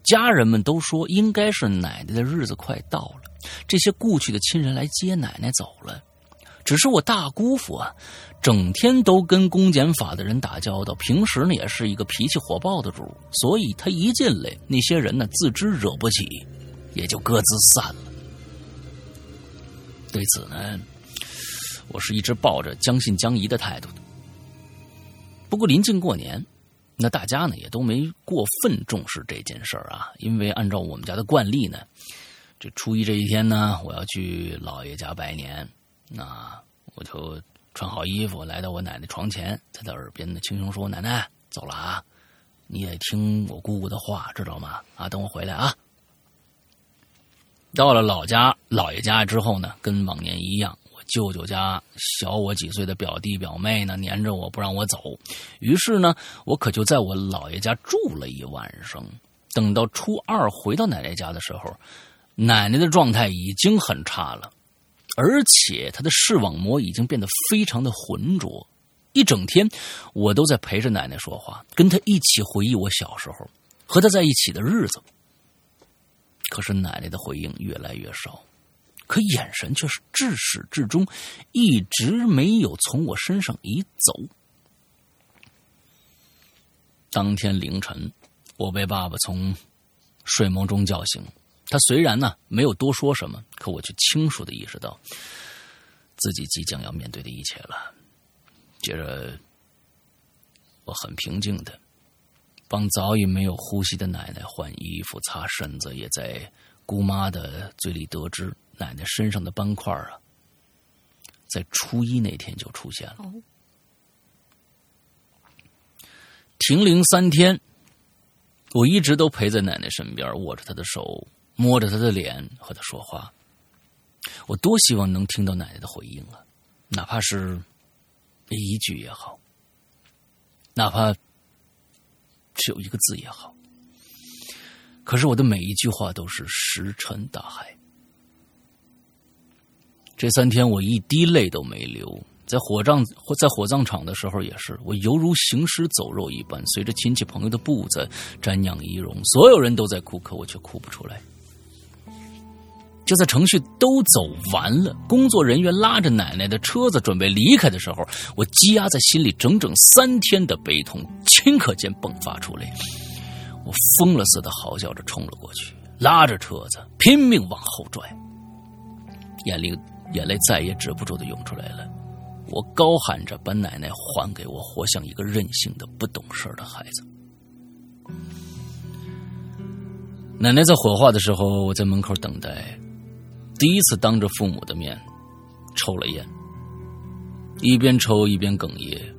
家人们都说应该是奶奶的日子快到了，这些故去的亲人来接奶奶走了。只是我大姑父啊，整天都跟公检法的人打交道，平时呢也是一个脾气火爆的主，所以他一进来，那些人呢自知惹不起，也就各自散了。对此呢。我是一直抱着将信将疑的态度的。不过临近过年，那大家呢也都没过分重视这件事儿啊。因为按照我们家的惯例呢，这初一这一天呢，我要去姥爷家拜年，那我就穿好衣服来到我奶奶床前，在她耳边呢轻声说：“奶奶走了啊，你得听我姑姑的话，知道吗？啊，等我回来啊。”到了老家姥爷家之后呢，跟往年一样。舅舅家小我几岁的表弟表妹呢，黏着我不让我走。于是呢，我可就在我姥爷家住了一晚上。等到初二回到奶奶家的时候，奶奶的状态已经很差了，而且她的视网膜已经变得非常的浑浊。一整天，我都在陪着奶奶说话，跟她一起回忆我小时候和她在一起的日子。可是奶奶的回应越来越少。可眼神却是至始至终一直没有从我身上移走。当天凌晨，我被爸爸从睡梦中叫醒。他虽然呢没有多说什么，可我却清楚的意识到自己即将要面对的一切了。接着，我很平静的帮早已没有呼吸的奶奶换衣服、擦身子，也在姑妈的嘴里得知。奶奶身上的斑块啊，在初一那天就出现了。停灵三天，我一直都陪在奶奶身边，握着她的手，摸着她的脸，和她说话。我多希望能听到奶奶的回应啊，哪怕是一句也好，哪怕只有一个字也好。可是我的每一句话都是石沉大海。这三天我一滴泪都没流，在火葬在火葬场的时候也是，我犹如行尸走肉一般，随着亲戚朋友的步子瞻仰仪容，所有人都在哭，可我却哭不出来。就在程序都走完了，工作人员拉着奶奶的车子准备离开的时候，我积压在心里整整三天的悲痛顷刻间迸发出来，我疯了似的嚎叫着冲了过去，拉着车子拼命往后拽，眼里。眼泪再也止不住的涌出来了，我高喊着把奶奶还给我，活像一个任性的、不懂事的孩子。奶奶在火化的时候，我在门口等待，第一次当着父母的面抽了烟，一边抽一边哽咽。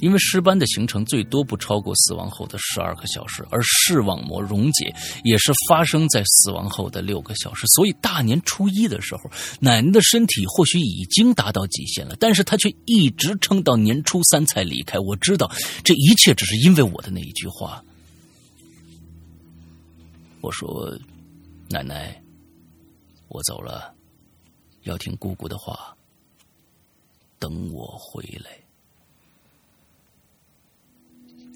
因为尸斑的形成最多不超过死亡后的十二个小时，而视网膜溶解也是发生在死亡后的六个小时。所以大年初一的时候，奶奶的身体或许已经达到极限了，但是她却一直撑到年初三才离开。我知道这一切只是因为我的那一句话。我说：“奶奶，我走了，要听姑姑的话，等我回来。”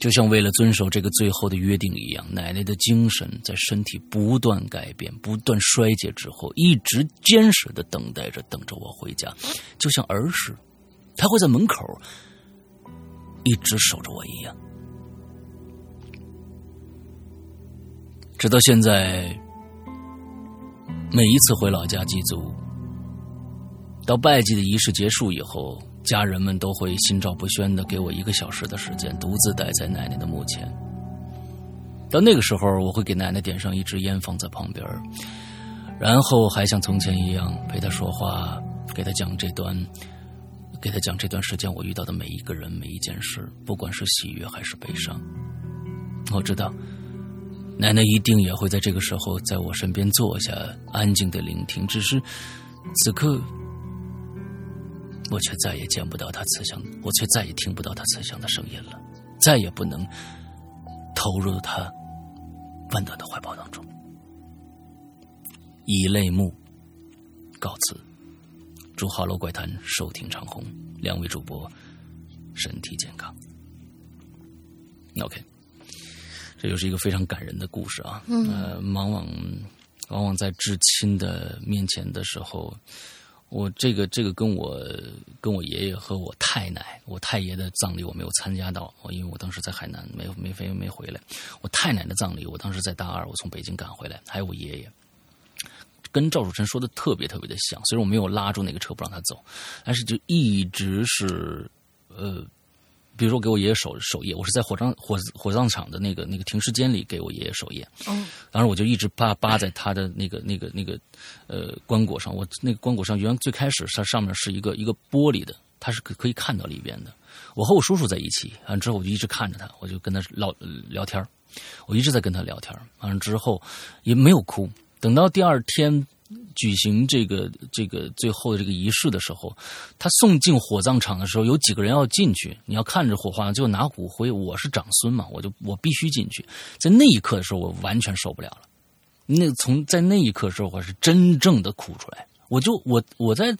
就像为了遵守这个最后的约定一样，奶奶的精神在身体不断改变、不断衰竭之后，一直坚实的等待着，等着我回家。就像儿时，他会在门口一直守着我一样。直到现在，每一次回老家祭祖，到拜祭的仪式结束以后。家人们都会心照不宣的给我一个小时的时间，独自待在奶奶的墓前。到那个时候，我会给奶奶点上一支烟放在旁边，然后还像从前一样陪她说话，给她讲这段，给她讲这段时间我遇到的每一个人、每一件事，不管是喜悦还是悲伤。我知道，奶奶一定也会在这个时候在我身边坐下，安静的聆听。只是此刻，我却再也见不到他慈祥，我却再也听不到他慈祥的声音了，再也不能投入他。温暖的怀抱当中，以泪目告辞。祝《哈喽怪谈》收听长虹，两位主播身体健康。OK，这就是一个非常感人的故事啊。嗯，呃，往往往往在至亲的面前的时候。我这个这个跟我跟我爷爷和我太奶，我太爷的葬礼我没有参加到，我因为我当时在海南，没没飞没回来。我太奶的葬礼，我当时在大二，我从北京赶回来，还有我爷爷，跟赵汝晨说的特别特别的像。虽然我没有拉住那个车不让他走，但是就一直是呃。比如说，给我爷爷守守夜，我是在火葬火火葬场的那个那个停尸间里给我爷爷守夜。哦，当时我就一直扒扒在他的那个那个那个呃棺椁上。我那个棺椁上原最开始它上面是一个一个玻璃的，它是可可以看到里边的。我和我叔叔在一起，完之后我就一直看着他，我就跟他唠聊天我一直在跟他聊天完了之后也没有哭。等到第二天。举行这个这个最后的这个仪式的时候，他送进火葬场的时候，有几个人要进去。你要看着火化，就拿骨灰。我是长孙嘛，我就我必须进去。在那一刻的时候，我完全受不了了。那从在那一刻时候，我是真正的哭出来。我就我我在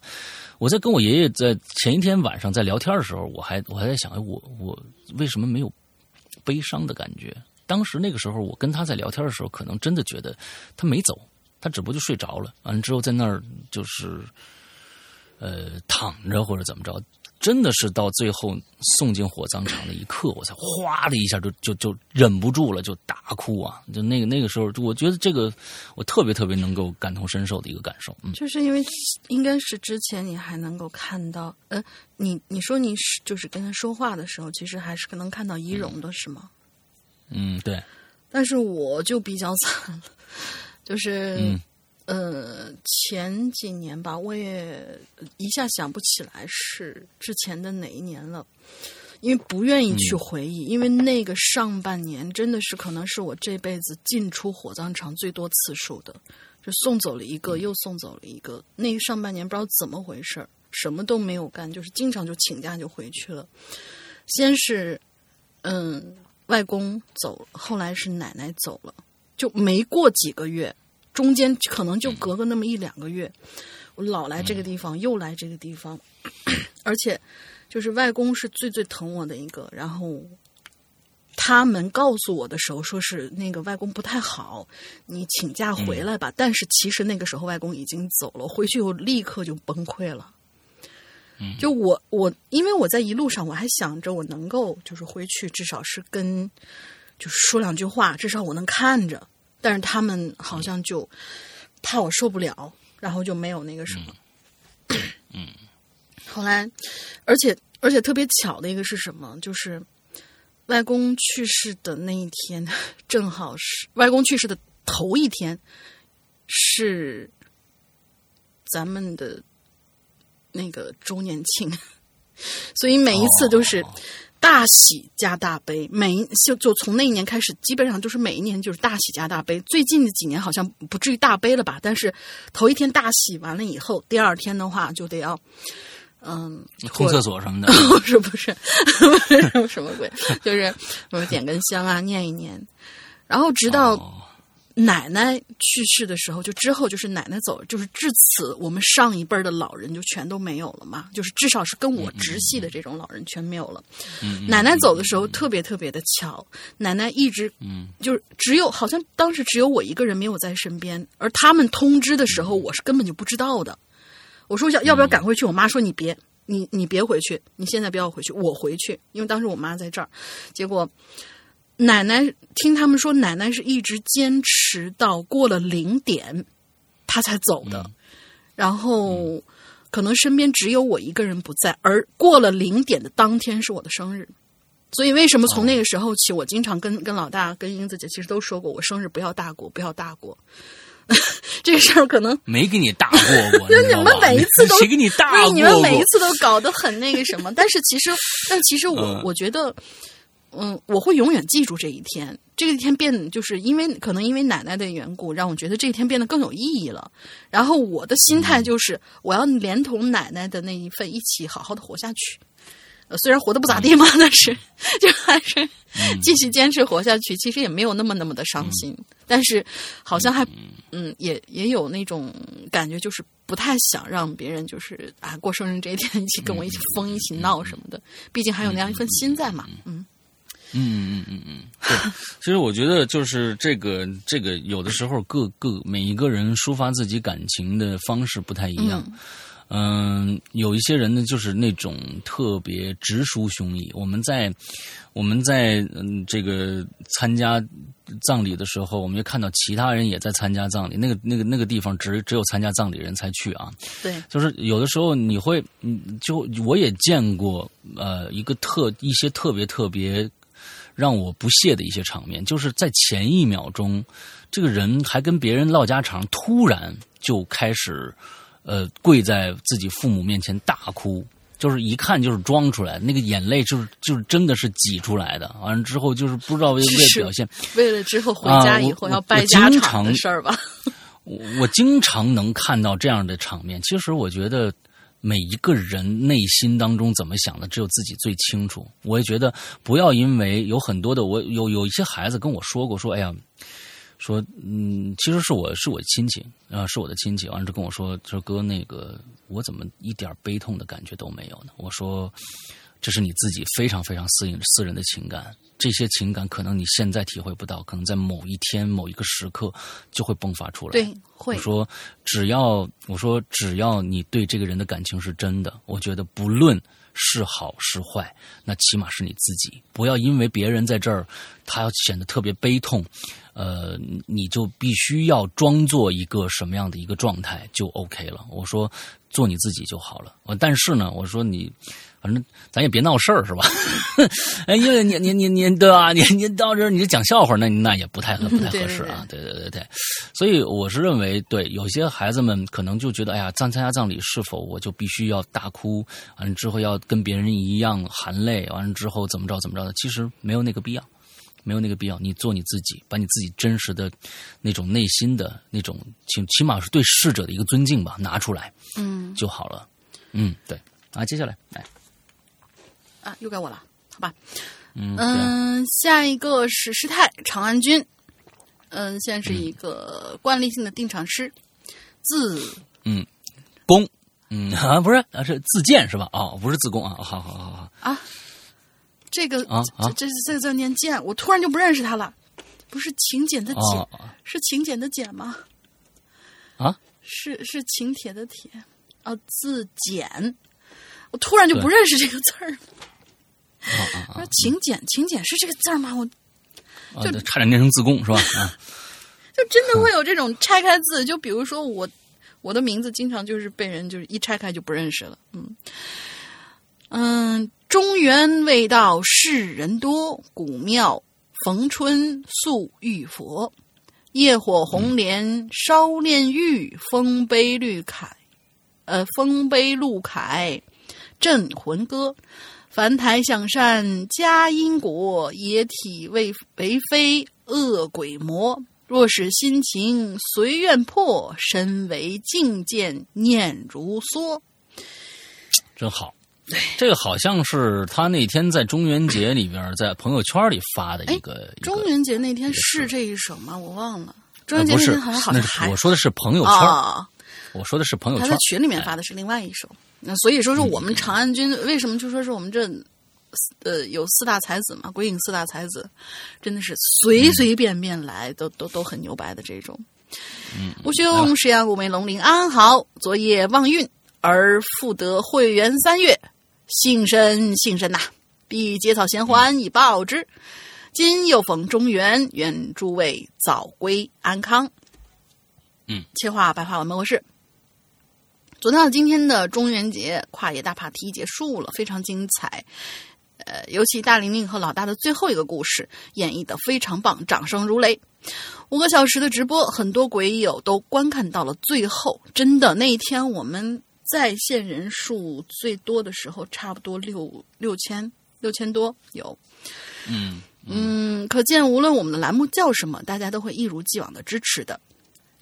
我在跟我爷爷在前一天晚上在聊天的时候，我还我还在想，我我为什么没有悲伤的感觉？当时那个时候，我跟他在聊天的时候，可能真的觉得他没走。他只不过就睡着了，完了之后在那儿就是，呃，躺着或者怎么着，真的是到最后送进火葬场的一刻，我才哗的一下就就就忍不住了，就大哭啊！就那个那个时候，我觉得这个我特别特别能够感同身受的一个感受。嗯，就是因为应该是之前你还能够看到，呃，你你说你是就是跟他说话的时候，其实还是可能看到仪容的是吗？嗯，对。但是我就比较惨了。就是，呃，前几年吧，我也一下想不起来是之前的哪一年了，因为不愿意去回忆，因为那个上半年真的是可能是我这辈子进出火葬场最多次数的，就送走了一个，又送走了一个。那个上半年不知道怎么回事什么都没有干，就是经常就请假就回去了。先是，嗯，外公走，后来是奶奶走了。就没过几个月，中间可能就隔个那么一两个月，我老来这个地方，又来这个地方，而且就是外公是最最疼我的一个。然后他们告诉我的时候，说是那个外公不太好，你请假回来吧。但是其实那个时候外公已经走了，回去我立刻就崩溃了。就我我因为我在一路上我还想着我能够就是回去，至少是跟。就说两句话，至少我能看着。但是他们好像就怕我受不了，然后就没有那个什么。嗯。后来，而且而且特别巧的一个是什么？就是外公去世的那一天，正好是外公去世的头一天，是咱们的那个周年庆，所以每一次都是。大喜加大悲，每一就就从那一年开始，基本上就是每一年就是大喜加大悲。最近的几年好像不至于大悲了吧？但是头一天大喜完了以后，第二天的话就得要，嗯，冲厕所什么的。不 是不是，什么鬼？就是我点根香啊，念一念，然后直到。奶奶去世的时候，就之后就是奶奶走，就是至此，我们上一辈的老人就全都没有了嘛。就是至少是跟我直系的这种老人全没有了。奶奶走的时候特别特别的巧，奶奶一直，嗯，就是只有好像当时只有我一个人没有在身边，而他们通知的时候，我是根本就不知道的。我说要要不要赶回去？我妈说你别，你你别回去，你现在不要回去，我回去，因为当时我妈在这儿。结果。奶奶听他们说，奶奶是一直坚持到过了零点，她才走的。然后可能身边只有我一个人不在，而过了零点的当天是我的生日，所以为什么从那个时候起，我经常跟跟老大、跟英子姐其实都说过，我生日不要大过，不要大过。这个事儿可能没给你大过过，就 你们每一次都谁给你大过？你们每一次都 搞得很那个什么。但是其实，但其实我、嗯我觉得，嗯，我会永远记住这一天。这一天变，就是因为可能因为奶奶的缘故，让我觉得这一天变得更有意义了。然后我的心态就是，我要连同奶奶的那一份一起好好的活下去。呃，虽然活得不咋地嘛，但是 就还是继续坚持活下去。其实也没有那么那么的伤心，但是好像还嗯，也也有那种感觉，就是不太想让别人就是啊过生日这一天一起跟我一起疯、一起闹什么的。毕竟还有那样一份心在嘛。嗯嗯嗯嗯嗯，对。其实我觉得就是这个这个，有的时候各各每一个人抒发自己感情的方式不太一样。嗯，有一些人呢，就是那种特别直抒胸臆。我们在我们在嗯这个参加葬礼的时候，我们就看到其他人也在参加葬礼。那个那个那个地方只只有参加葬礼人才去啊。对，就是有的时候你会，嗯，就我也见过呃一个特一些特别特别让我不屑的一些场面，就是在前一秒钟，这个人还跟别人唠家常，突然就开始。呃，跪在自己父母面前大哭，就是一看就是装出来，那个眼泪就是就是真的是挤出来的。完了之后就是不知道为为表现，为了之后回家以后要败家常的事儿吧。我我经常能看到这样的场面。其实我觉得每一个人内心当中怎么想的，只有自己最清楚。我也觉得不要因为有很多的我有有一些孩子跟我说过，说哎呀。说，嗯，其实是我是我亲戚啊，是我的亲戚，完了就跟我说，说哥，那个我怎么一点悲痛的感觉都没有呢？我说，这是你自己非常非常私隐私人的情感，这些情感可能你现在体会不到，可能在某一天某一个时刻就会迸发出来。对，会。我说，只要我说只要你对这个人的感情是真的，我觉得不论是好是坏，那起码是你自己，不要因为别人在这儿，他要显得特别悲痛。呃，你就必须要装作一个什么样的一个状态就 OK 了。我说做你自己就好了。但是呢，我说你反正咱也别闹事儿是吧？哎，因为你你你你对吧？你你到这儿你就讲笑话，那那也不太合不太合适啊。对对对对，所以我是认为，对有些孩子们可能就觉得，哎呀，参参加葬礼是否我就必须要大哭？完了之后要跟别人一样含泪？完了之后怎么着怎么着的？其实没有那个必要。没有那个必要，你做你自己，把你自己真实的那种内心的那种，起起码是对逝者的一个尊敬吧，拿出来，嗯，就好了。嗯，对。啊，接下来，来，啊，又该我了，好吧。嗯嗯，下一个是师太长安君，嗯，现在是一个惯例性的定场诗，自嗯宫，嗯啊，不是啊，是自荐是吧？哦，不是自宫啊，好好好好啊。这个这这这个字念剑，我突然就不认识他了。不是勤俭的俭，是勤俭的俭吗？啊，是是请帖的帖啊，自简，我突然就不认识这个字儿了。啊啊！请柬，请柬是这个字儿吗？我就差点念成自贡是吧？啊，就真的会有这种拆开字，就比如说我我的名字经常就是被人就是一拆开就不认识了。嗯嗯。中原未到世人多，古庙逢春宿玉佛。夜火红莲烧炼狱，丰碑绿凯，呃，丰碑路凯镇魂歌。凡台向善加因果，野体为为非恶鬼魔。若是心情随愿破，身为境见念如梭。真好。这个好像是他那天在中元节里边，在朋友圈里发的一个。中元节那天是这一首吗？我忘了。中元节那天好像好像还我说的是朋友圈，哦、我说的是朋友圈。他在群里面发的是另外一首。那所以说是我们长安军为什么就说是我们这呃有四大才子嘛？鬼影四大才子真的是随随便便来都都都很牛掰的这种。嗯，吾兄石阳五梅龙鳞安好，昨夜望运而复得会元三月。幸甚幸甚呐！必结草衔环以报之。今又逢中原，愿诸位早归安康。嗯，切话白话文模式。昨天到今天的中元节跨野大爬梯结束了，非常精彩。呃尤其大玲玲和老大的最后一个故事演绎的非常棒，掌声如雷。五个小时的直播，很多鬼友都观看到了最后。真的，那一天我们在线人数最多的时候，差不多六六千六千多有。嗯嗯，可见无论我们的栏目叫什么，大家都会一如既往的支持的。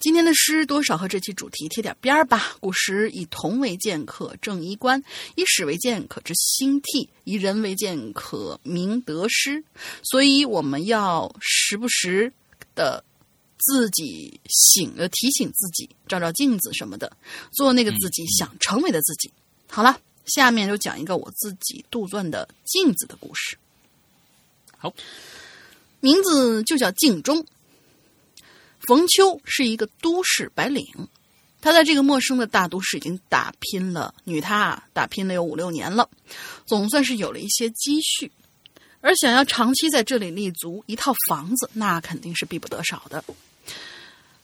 今天的诗多少和这期主题贴点边儿吧。古时以铜为鉴，可正衣冠；以史为鉴，可知兴替；以人为鉴，可明得失。所以我们要时不时的自己醒呃提醒自己，照照镜子什么的，做那个自己想成为的自己。好了，下面就讲一个我自己杜撰的镜子的故事。好，名字就叫镜中。冯秋是一个都市白领，他在这个陌生的大都市已经打拼了，女他啊打拼了有五六年了，总算是有了一些积蓄。而想要长期在这里立足，一套房子那肯定是必不得少的。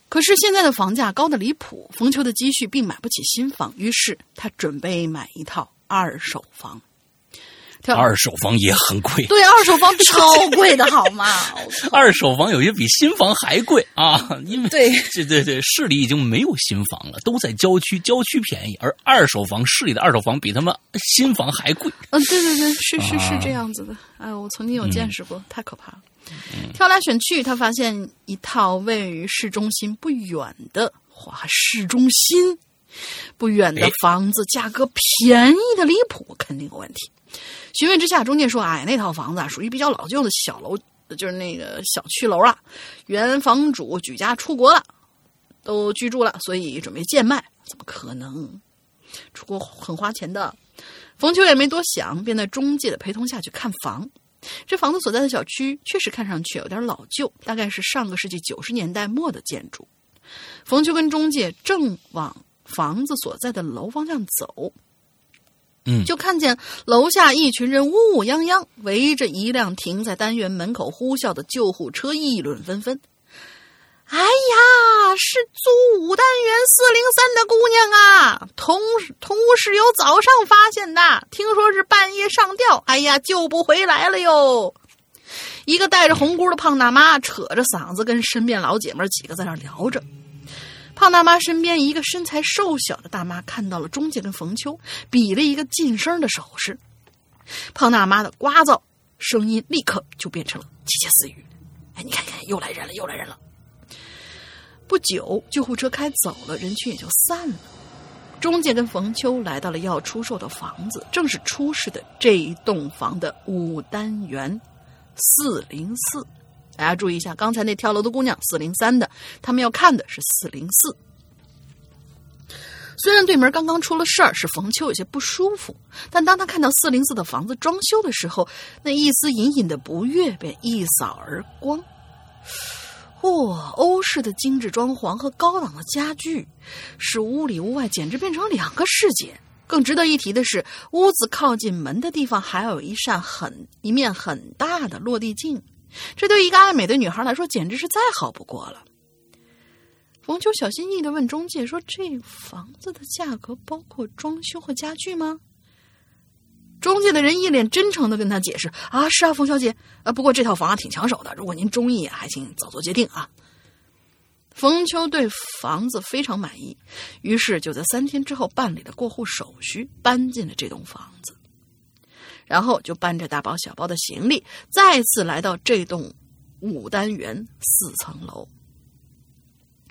可是现在的房价高的离谱，冯秋的积蓄并买不起新房，于是他准备买一套二手房。二手房也很贵，对，二手房超贵的好吗？二手房有些比新房还贵啊！因为对，对对对，市里已经没有新房了，都在郊区，郊区便宜，而二手房市里的二手房比他们新房还贵。嗯，对对对，是是是这样子的。哎，我曾经有见识过，太可怕了。挑来选去，他发现一套位于市中心不远的华市中心不远的房子，价格便宜的离谱，肯定有问题。询问之下，中介说：“哎，那套房子啊，属于比较老旧的小楼，就是那个小区楼了。原房主举家出国了，都居住了，所以准备贱卖。怎么可能？出国很花钱的。”冯秋也没多想，便在中介的陪同下去看房。这房子所在的小区确实看上去有点老旧，大概是上个世纪九十年代末的建筑。冯秋跟中介正往房子所在的楼方向走。就看见楼下一群人呜呜泱泱围着一辆停在单元门口呼啸的救护车议论纷纷。哎呀，是租五单元四零三的姑娘啊！同同屋室友早上发现的，听说是半夜上吊，哎呀，救不回来了哟。一个戴着红箍的胖大妈扯着嗓子跟身边老姐们几个在那聊着。胖大妈身边一个身材瘦小的大妈看到了中介跟冯秋，比了一个噤声的手势。胖大妈的聒噪声音立刻就变成了窃窃私语：“哎，你看看，又来人了，又来人了。”不久，救护车开走了，人群也就散了。中介跟冯秋来到了要出售的房子，正是出事的这一栋房的五单元四零四。大家注意一下，刚才那跳楼的姑娘四零三的，他们要看的是四零四。虽然对门刚刚出了事儿，使冯秋有些不舒服，但当他看到四零四的房子装修的时候，那一丝隐隐的不悦便一扫而光。哇，欧式的精致装潢和高档的家具，使屋里屋外简直变成两个世界。更值得一提的是，屋子靠近门的地方还有一扇很一面很大的落地镜。这对一个爱美的女孩来说，简直是再好不过了。冯秋小心翼翼的问中介说：“这房子的价格包括装修和家具吗？”中介的人一脸真诚的跟他解释：“啊，是啊，冯小姐，啊，不过这套房啊挺抢手的，如果您中意，还请早做决定啊。”冯秋对房子非常满意，于是就在三天之后办理了过户手续，搬进了这栋房子。然后就搬着大包小包的行李，再次来到这栋五单元四层楼。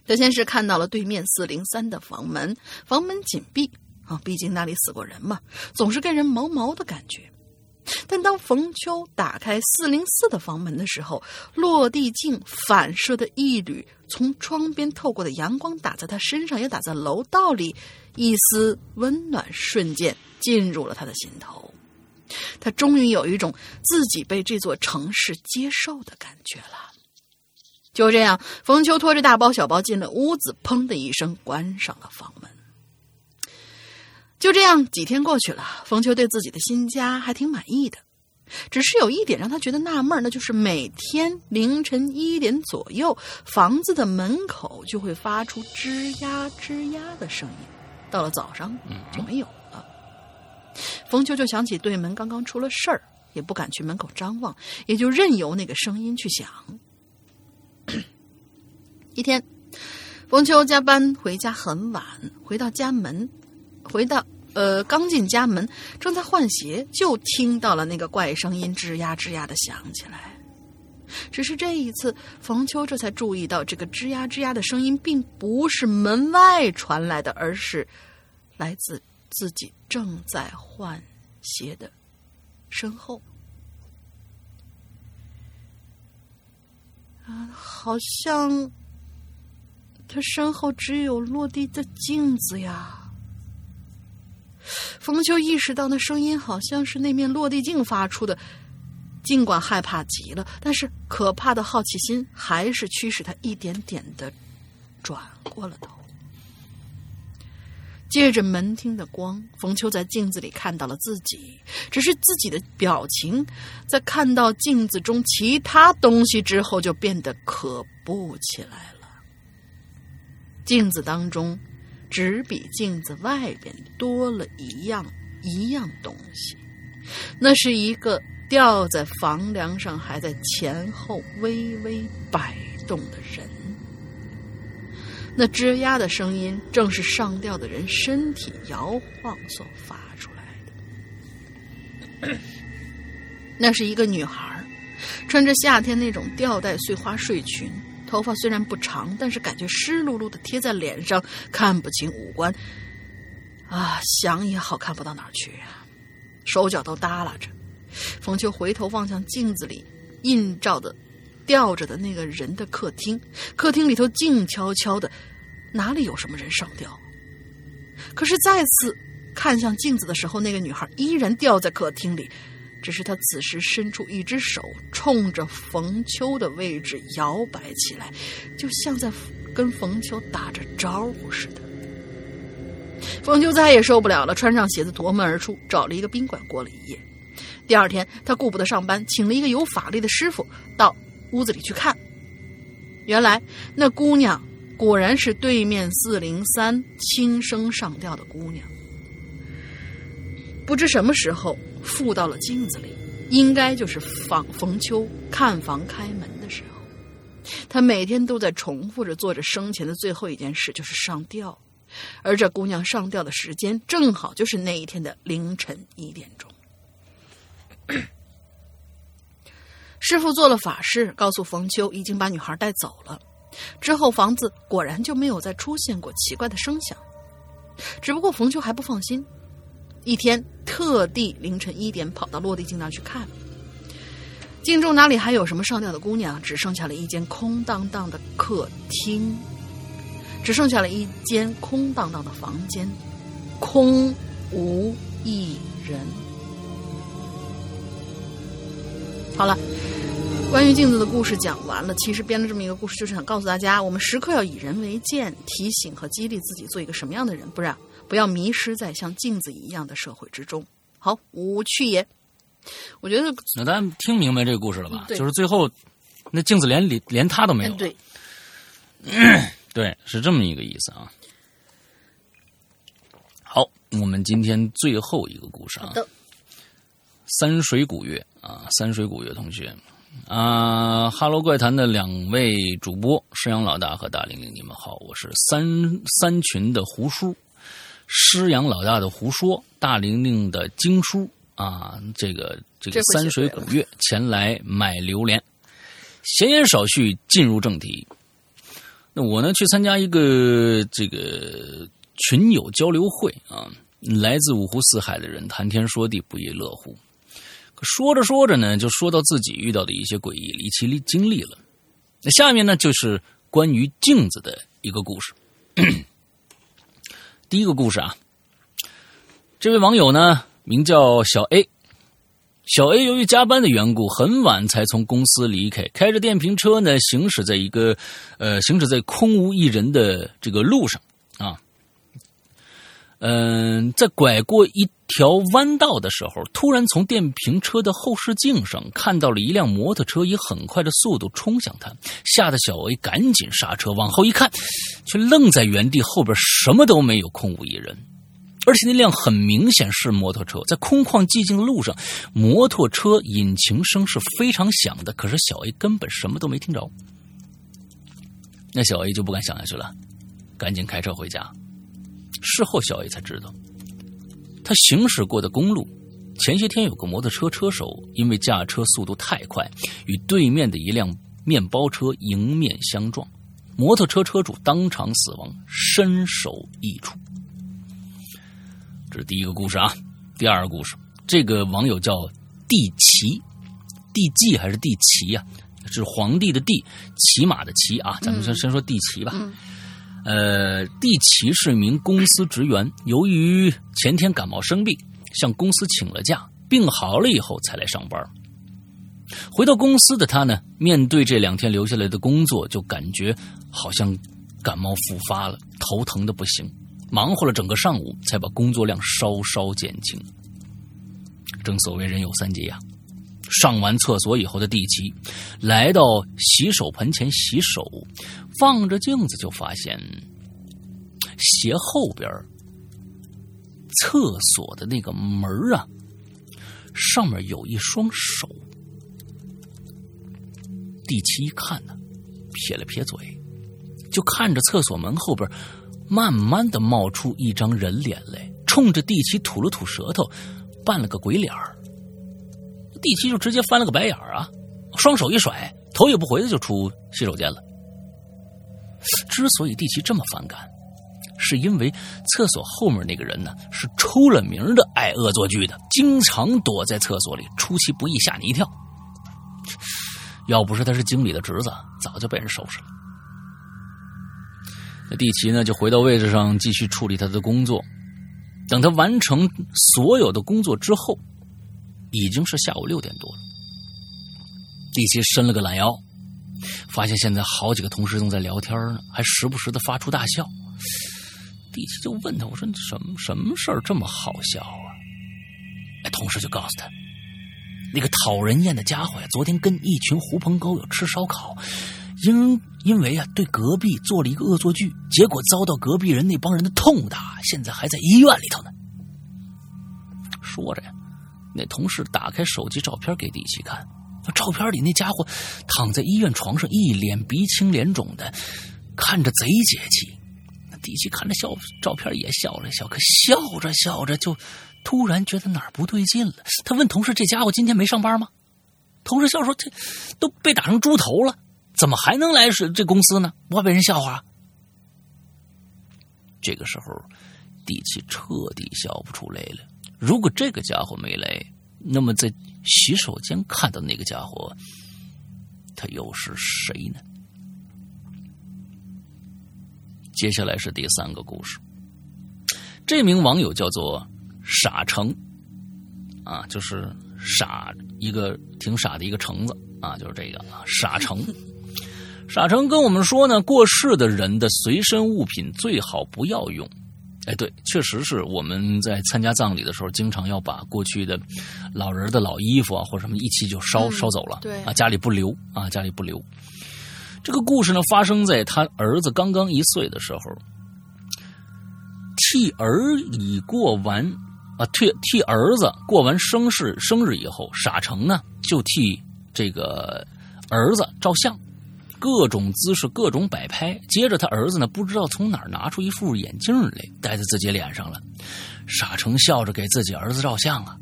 他先是看到了对面四零三的房门，房门紧闭啊，毕竟那里死过人嘛，总是给人毛毛的感觉。但当冯秋打开四零四的房门的时候，落地镜反射的一缕从窗边透过的阳光打在他身上，也打在楼道里，一丝温暖瞬间进入了他的心头。他终于有一种自己被这座城市接受的感觉了。就这样，冯秋拖着大包小包进了屋子，砰的一声关上了房门。就这样，几天过去了，冯秋对自己的新家还挺满意的。只是有一点让他觉得纳闷，那就是每天凌晨一点左右，房子的门口就会发出吱呀吱呀的声音，到了早上就没有。冯秋就想起对门刚刚出了事儿，也不敢去门口张望，也就任由那个声音去响。一天，冯秋加班回家很晚，回到家门，回到呃刚进家门，正在换鞋，就听到了那个怪声音吱呀吱呀的响起来。只是这一次，冯秋这才注意到，这个吱呀吱呀的声音并不是门外传来的，而是来自自己正在换鞋的身后。啊，好像他身后只有落地的镜子呀。冯秋意识到，那声音好像是那面落地镜发出的。尽管害怕极了，但是可怕的好奇心还是驱使他一点点的转过了头。借着门厅的光，冯秋在镜子里看到了自己，只是自己的表情在看到镜子中其他东西之后就变得可怖起来了。镜子当中只比镜子外边多了一样一样东西，那是一个。吊在房梁上，还在前后微微摆动的人，那吱呀的声音正是上吊的人身体摇晃所发出来的。那是一个女孩，穿着夏天那种吊带碎花睡裙，头发虽然不长，但是感觉湿漉漉的贴在脸上，看不清五官。啊，想也好看不到哪儿去啊，手脚都耷拉着。冯秋回头望向镜子里映照的、吊着的那个人的客厅，客厅里头静悄悄的，哪里有什么人上吊？可是再次看向镜子的时候，那个女孩依然吊在客厅里，只是她此时伸出一只手，冲着冯秋的位置摇摆起来，就像在跟冯秋打着招呼似的。冯秋再也受不了了，穿上鞋子夺门而出，找了一个宾馆过了一夜。第二天，他顾不得上班，请了一个有法力的师傅到屋子里去看。原来那姑娘果然是对面四零三轻生上吊的姑娘。不知什么时候附到了镜子里，应该就是房冯秋看房开门的时候。他每天都在重复着做着生前的最后一件事，就是上吊。而这姑娘上吊的时间正好就是那一天的凌晨一点钟。师傅做了法事，告诉冯秋已经把女孩带走了。之后房子果然就没有再出现过奇怪的声响。只不过冯秋还不放心，一天特地凌晨一点跑到落地镜那去看，镜中哪里还有什么上吊的姑娘？只剩下了一间空荡荡的客厅，只剩下了一间空荡荡的房间，空无一人。好了，关于镜子的故事讲完了。其实编了这么一个故事，就是想告诉大家，我们时刻要以人为鉴，提醒和激励自己做一个什么样的人，不然不要迷失在像镜子一样的社会之中。好，无趣也。我觉得那大家听明白这个故事了吧？就是最后那镜子连连连他都没有。对，对，是这么一个意思啊。好，我们今天最后一个故事啊。三水古月啊，三水古月同学啊，哈喽怪谈的两位主播师阳老大和大玲玲，你们好，我是三三群的胡叔，师阳老大的胡说，大玲玲的经书啊，这个这个三水古月前来买榴莲，闲言少叙，进入正题。那我呢去参加一个这个群友交流会啊，来自五湖四海的人谈天说地，不亦乐乎。说着说着呢，就说到自己遇到的一些诡异离奇经历了。那下面呢，就是关于镜子的一个故事。第一个故事啊，这位网友呢名叫小 A。小 A 由于加班的缘故，很晚才从公司离开，开着电瓶车呢，行驶在一个呃，行驶在空无一人的这个路上。嗯，在拐过一条弯道的时候，突然从电瓶车的后视镜上看到了一辆摩托车以很快的速度冲向他，吓得小 A 赶紧刹车，往后一看，却愣在原地，后边什么都没有，空无一人。而且那辆很明显是摩托车，在空旷寂静的路上，摩托车引擎声是非常响的，可是小 A 根本什么都没听着。那小 A 就不敢想下去了，赶紧开车回家。事后小 A 才知道，他行驶过的公路，前些天有个摩托车车手因为驾车速度太快，与对面的一辆面包车迎面相撞，摩托车车主当场死亡，身首异处。这是第一个故事啊，第二个故事，这个网友叫帝骑，帝骑还是帝奇呀？是皇帝的帝，骑马的骑啊。咱们先先说帝骑吧。呃，地奇是一名公司职员，由于前天感冒生病，向公司请了假，病好了以后才来上班。回到公司的他呢，面对这两天留下来的工作，就感觉好像感冒复发了，头疼的不行。忙活了整个上午，才把工作量稍稍减轻。正所谓人有三急呀。上完厕所以后的地奇，来到洗手盆前洗手，望着镜子就发现鞋后边厕所的那个门啊，上面有一双手。地奇一看呢，撇了撇嘴，就看着厕所门后边。慢慢的冒出一张人脸来，冲着地奇吐了吐舌头，扮了个鬼脸儿。地奇就直接翻了个白眼儿啊，双手一甩，头也不回的就出洗手间了。之所以地奇这么反感，是因为厕所后面那个人呢是出了名的爱恶作剧的，经常躲在厕所里，出其不意吓你一跳。要不是他是经理的侄子，早就被人收拾了。那地奇呢，就回到位置上继续处理他的工作。等他完成所有的工作之后，已经是下午六点多了。地奇伸了个懒腰，发现现在好几个同事正在聊天呢，还时不时的发出大笑。地奇就问他：“我说什么什么事儿这么好笑啊？”哎，同事就告诉他：“那个讨人厌的家伙呀，昨天跟一群狐朋狗友吃烧烤。”因因为啊，对隔壁做了一个恶作剧，结果遭到隔壁人那帮人的痛打，现在还在医院里头呢。说着呀，那同事打开手机照片给地奇看，照片里那家伙躺在医院床上，一脸鼻青脸肿的，看着贼解气。地奇看着笑照片也笑了笑，可笑着笑着就突然觉得哪儿不对劲了。他问同事：“这家伙今天没上班吗？”同事笑说：“这都被打成猪头了。”怎么还能来是这公司呢？不怕被人笑话？这个时候，地气彻底笑不出来了。如果这个家伙没来，那么在洗手间看到那个家伙，他又是谁呢？接下来是第三个故事。这名网友叫做傻成，啊，就是傻一个挺傻的一个橙子啊，就是这个啊，傻成。傻成跟我们说呢，过世的人的随身物品最好不要用。哎，对，确实是我们在参加葬礼的时候，经常要把过去的老人的老衣服啊或者什么一起就烧烧走了。对啊，家里不留啊，家里不留。这个故事呢，发生在他儿子刚刚一岁的时候，替儿已过完啊，替替儿子过完生日生日以后，傻成呢就替这个儿子照相。各种姿势，各种摆拍。接着，他儿子呢，不知道从哪儿拿出一副眼镜来，戴在自己脸上了。傻成笑着给自己儿子照相啊，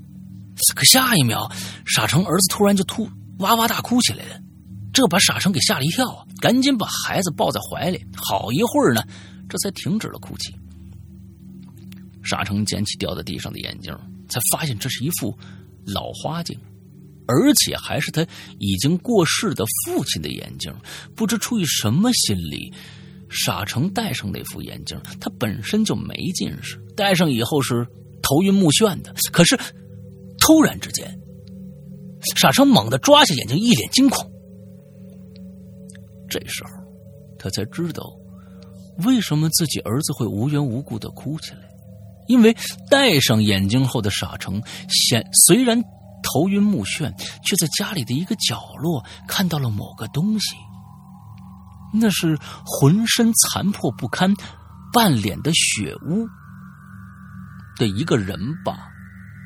可下一秒，傻成儿子突然就突哇哇大哭起来了，这把傻成给吓了一跳啊，赶紧把孩子抱在怀里，好一会儿呢，这才停止了哭泣。傻成捡起掉在地上的眼镜，才发现这是一副老花镜。而且还是他已经过世的父亲的眼镜，不知出于什么心理，傻成戴上那副眼镜。他本身就没近视，戴上以后是头晕目眩的。可是突然之间，傻成猛地抓下眼镜，一脸惊恐。这时候，他才知道为什么自己儿子会无缘无故的哭起来，因为戴上眼镜后的傻成，显虽然。头晕目眩，却在家里的一个角落看到了某个东西。那是浑身残破不堪、半脸的血污。的一个人吧？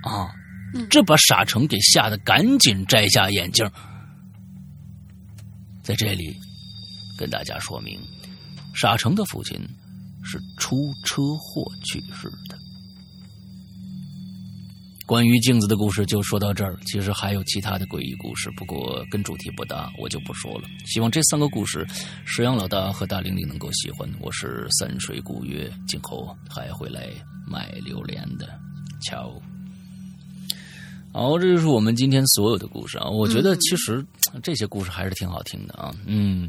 啊，嗯这把傻成给吓得赶紧摘下眼镜。在这里跟大家说明，傻成的父亲是出车祸去世的。关于镜子的故事就说到这儿，其实还有其他的诡异故事，不过跟主题不搭，我就不说了。希望这三个故事，石阳老大和大玲玲能够喜欢。我是三水古月，今后还会来卖榴莲的，瞧。好，这就是我们今天所有的故事啊！我觉得其实这些故事还是挺好听的啊，嗯，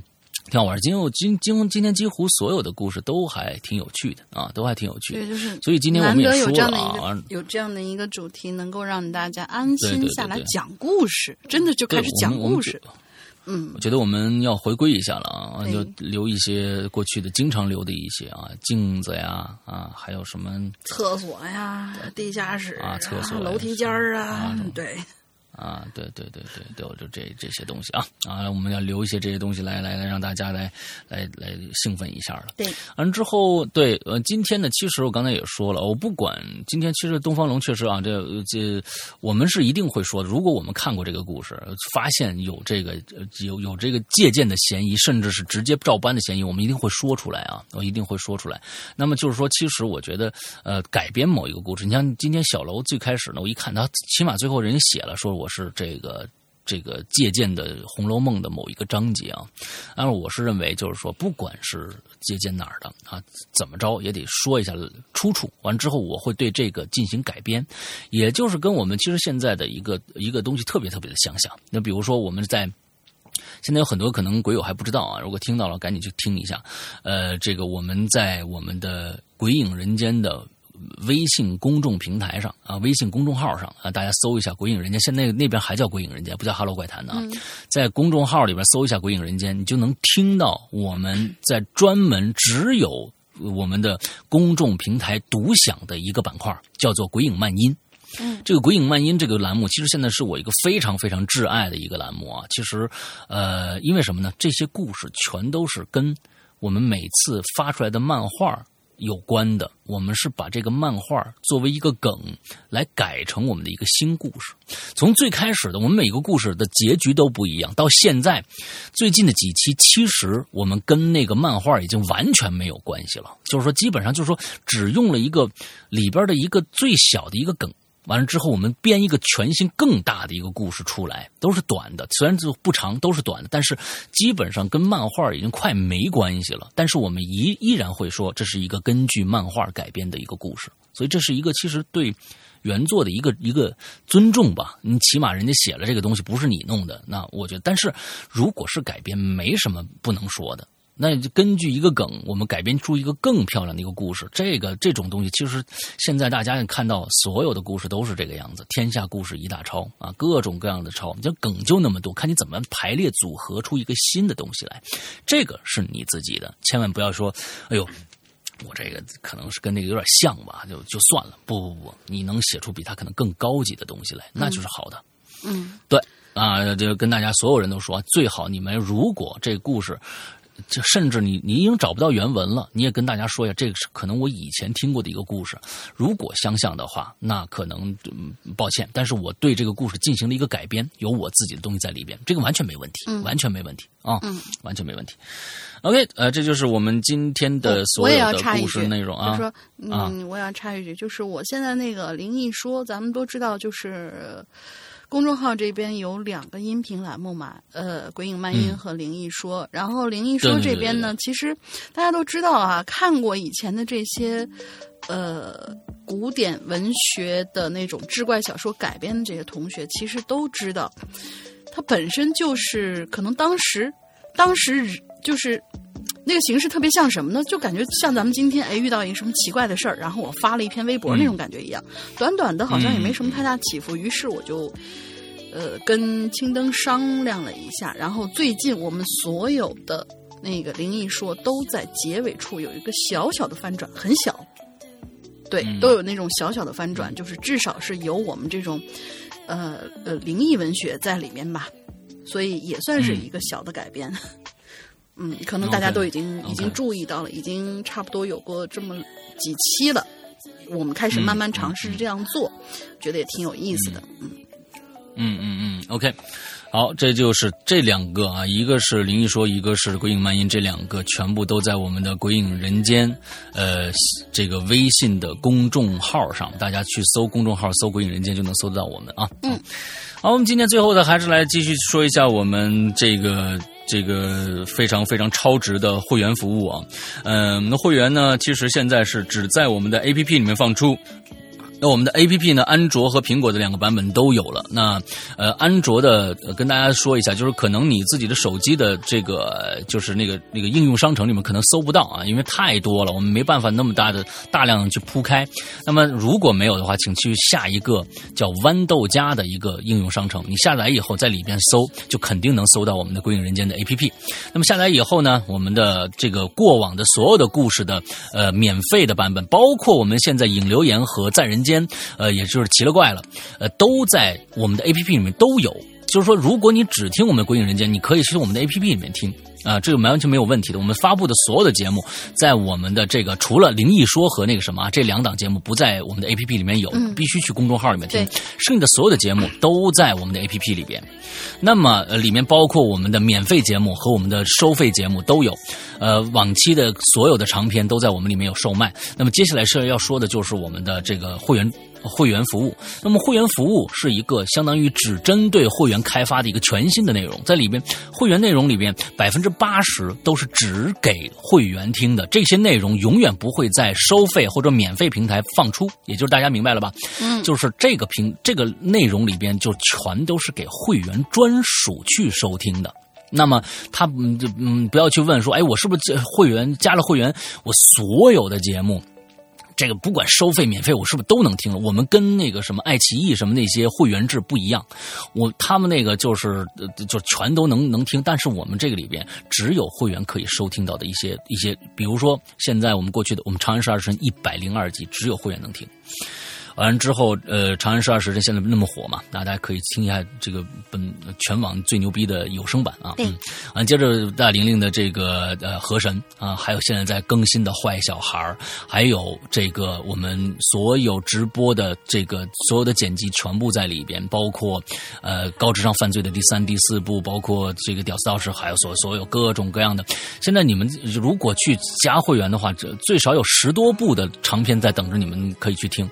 挺好玩。今后今今今天几乎所有的故事都还挺有趣的啊，都还挺有趣的对，。就是所以今天我们也说这样的一了啊个，有这样的一个主题，能够让大家安心下来讲故事，真的就开始讲故事。嗯我，觉得我们要回归一下了啊，就留一些过去的经常留的一些啊，镜子呀啊，还有什么厕所呀，地下室啊厕所楼梯间儿啊对，啊，对对对对，都就这这些东西啊啊，我们要留一些这些东西来来来让大家来来来兴奋一下了。对，完之后，对，呃，今天呢，其实我刚才也说了，我不管今天，其实东方龙确实啊，这这我们是一定会说的。如果我们看过这个故事，发现有这个呃有有这个借鉴的嫌疑，甚至是直接照搬的嫌疑，我们一定会说出来啊，我一定会说出来。那么就是说，其实我觉得，呃，改编某一个故事，你像今天小楼最开始呢，我一看他，起码最后人家写了说我是这个。这个借鉴的《红楼梦》的某一个章节啊，当然我是认为，就是说，不管是借鉴哪儿的啊，怎么着也得说一下出处。完之后，我会对这个进行改编，也就是跟我们其实现在的一个一个东西特别特别的相像。那比如说，我们在现在有很多可能鬼友还不知道啊，如果听到了，赶紧去听一下。呃，这个我们在我们的《鬼影人间》的。微信公众平台上啊，微信公众号上啊，大家搜一下“鬼影人间”，现在那边还叫“鬼影人间”，不叫“哈喽怪谈”的啊。在公众号里边搜一下“鬼影人间”，你就能听到我们在专门只有我们的公众平台独享的一个板块，叫做“鬼影漫音”。嗯，这个“鬼影漫音”这个栏目，其实现在是我一个非常非常挚爱的一个栏目啊。其实，呃，因为什么呢？这些故事全都是跟我们每次发出来的漫画有关的，我们是把这个漫画作为一个梗来改成我们的一个新故事。从最开始的，我们每个故事的结局都不一样，到现在最近的几期，其实我们跟那个漫画已经完全没有关系了。就是说，基本上就是说，只用了一个里边的一个最小的一个梗。完了之后，我们编一个全新更大的一个故事出来，都是短的，虽然就不长，都是短的，但是基本上跟漫画已经快没关系了。但是我们依依然会说这是一个根据漫画改编的一个故事，所以这是一个其实对原作的一个一个尊重吧。你起码人家写了这个东西不是你弄的，那我觉得，但是如果是改编，没什么不能说的。那就根据一个梗，我们改编出一个更漂亮的一个故事。这个这种东西，其实现在大家看到，所有的故事都是这个样子。天下故事一大抄啊，各种各样的抄，这梗就那么多，看你怎么排列组合出一个新的东西来。这个是你自己的，千万不要说，哎呦。我这个可能是跟那个有点像吧，就就算了。不不不，你能写出比他可能更高级的东西来，那就是好的。嗯，对啊，就跟大家所有人都说，最好你们如果这个故事。就甚至你你已经找不到原文了，你也跟大家说一下，这个是可能我以前听过的一个故事。如果相像的话，那可能、嗯、抱歉，但是我对这个故事进行了一个改编，有我自己的东西在里边，这个完全没问题，嗯、完全没问题啊，嗯、完全没问题。OK，呃，这就是我们今天的所有的故事内容啊。说，嗯，我要插一句，就是我现在那个灵异说，咱们都知道，就是。公众号这边有两个音频栏目嘛，呃，鬼影漫音和灵异说。嗯、然后灵异说这边呢，对对对对其实大家都知道啊，看过以前的这些呃古典文学的那种志怪小说改编的这些同学，其实都知道，它本身就是可能当时当时就是。那个形式特别像什么呢？就感觉像咱们今天哎遇到一个什么奇怪的事儿，然后我发了一篇微博那种感觉一样，嗯、短短的，好像也没什么太大起伏。于是我就呃跟青灯商量了一下，然后最近我们所有的那个灵异说都在结尾处有一个小小的翻转，很小，对，嗯、都有那种小小的翻转，就是至少是有我们这种呃呃灵异文学在里面吧，所以也算是一个小的改编。嗯，可能大家都已经已经注意到了，已经差不多有过这么几期了。我们开始慢慢尝试这样做，觉得也挺有意思的。嗯嗯嗯嗯，OK。好，这就是这两个啊，一个是灵异说，一个是鬼影漫音，这两个全部都在我们的鬼影人间，呃，这个微信的公众号上，大家去搜公众号，搜鬼影人间就能搜得到我们啊。嗯，好，我们今天最后的还是来继续说一下我们这个这个非常非常超值的会员服务啊。嗯，我们的会员呢，其实现在是只在我们的 APP 里面放出。那我们的 A P P 呢？安卓和苹果的两个版本都有了。那呃，安卓的跟大家说一下，就是可能你自己的手机的这个就是那个那个应用商城里面可能搜不到啊，因为太多了，我们没办法那么大的大量去铺开。那么如果没有的话，请去下一个叫豌豆荚的一个应用商城，你下载以后在里边搜，就肯定能搜到我们的《归影人间》的 A P P。那么下载以后呢，我们的这个过往的所有的故事的呃免费的版本，包括我们现在引流言和在人间。间，呃，也就是奇了怪了，呃，都在我们的 A P P 里面都有。就是说，如果你只听我们的《鬼影人间》，你可以去我们的 A P P 里面听啊，这个完全没有问题的。我们发布的所有的节目，在我们的这个除了灵异说和那个什么啊这两档节目不在我们的 A P P 里面有，必须去公众号里面听。剩下的所有的节目都在我们的 A P P 里边。那么，呃，里面包括我们的免费节目和我们的收费节目都有。呃，往期的所有的长篇都在我们里面有售卖。那么接下来是要说的就是我们的这个会员。会员服务，那么会员服务是一个相当于只针对会员开发的一个全新的内容，在里边会员内容里边百分之八十都是只给会员听的，这些内容永远不会在收费或者免费平台放出，也就是大家明白了吧？嗯，就是这个平这个内容里边就全都是给会员专属去收听的。那么他嗯就嗯不要去问说，哎，我是不是会员加了会员，我所有的节目。这个不管收费免费，我是不是都能听了？我们跟那个什么爱奇艺什么那些会员制不一样，我他们那个就是就全都能能听，但是我们这个里边只有会员可以收听到的一些一些，比如说现在我们过去的我们《长安十二时辰》一百零二集，只有会员能听。完了之后，呃，《长安十二时辰》现在那么火嘛，那大家可以听一下这个本全网最牛逼的有声版啊。嗯。完，接着大玲玲的这个呃河神啊，还有现在在更新的坏小孩还有这个我们所有直播的这个所有的剪辑全部在里边，包括呃高智商犯罪的第三、第四部，包括这个屌丝道士，还有所所有各种各样的。现在你们如果去加会员的话，这最少有十多部的长篇在等着你们可以去听。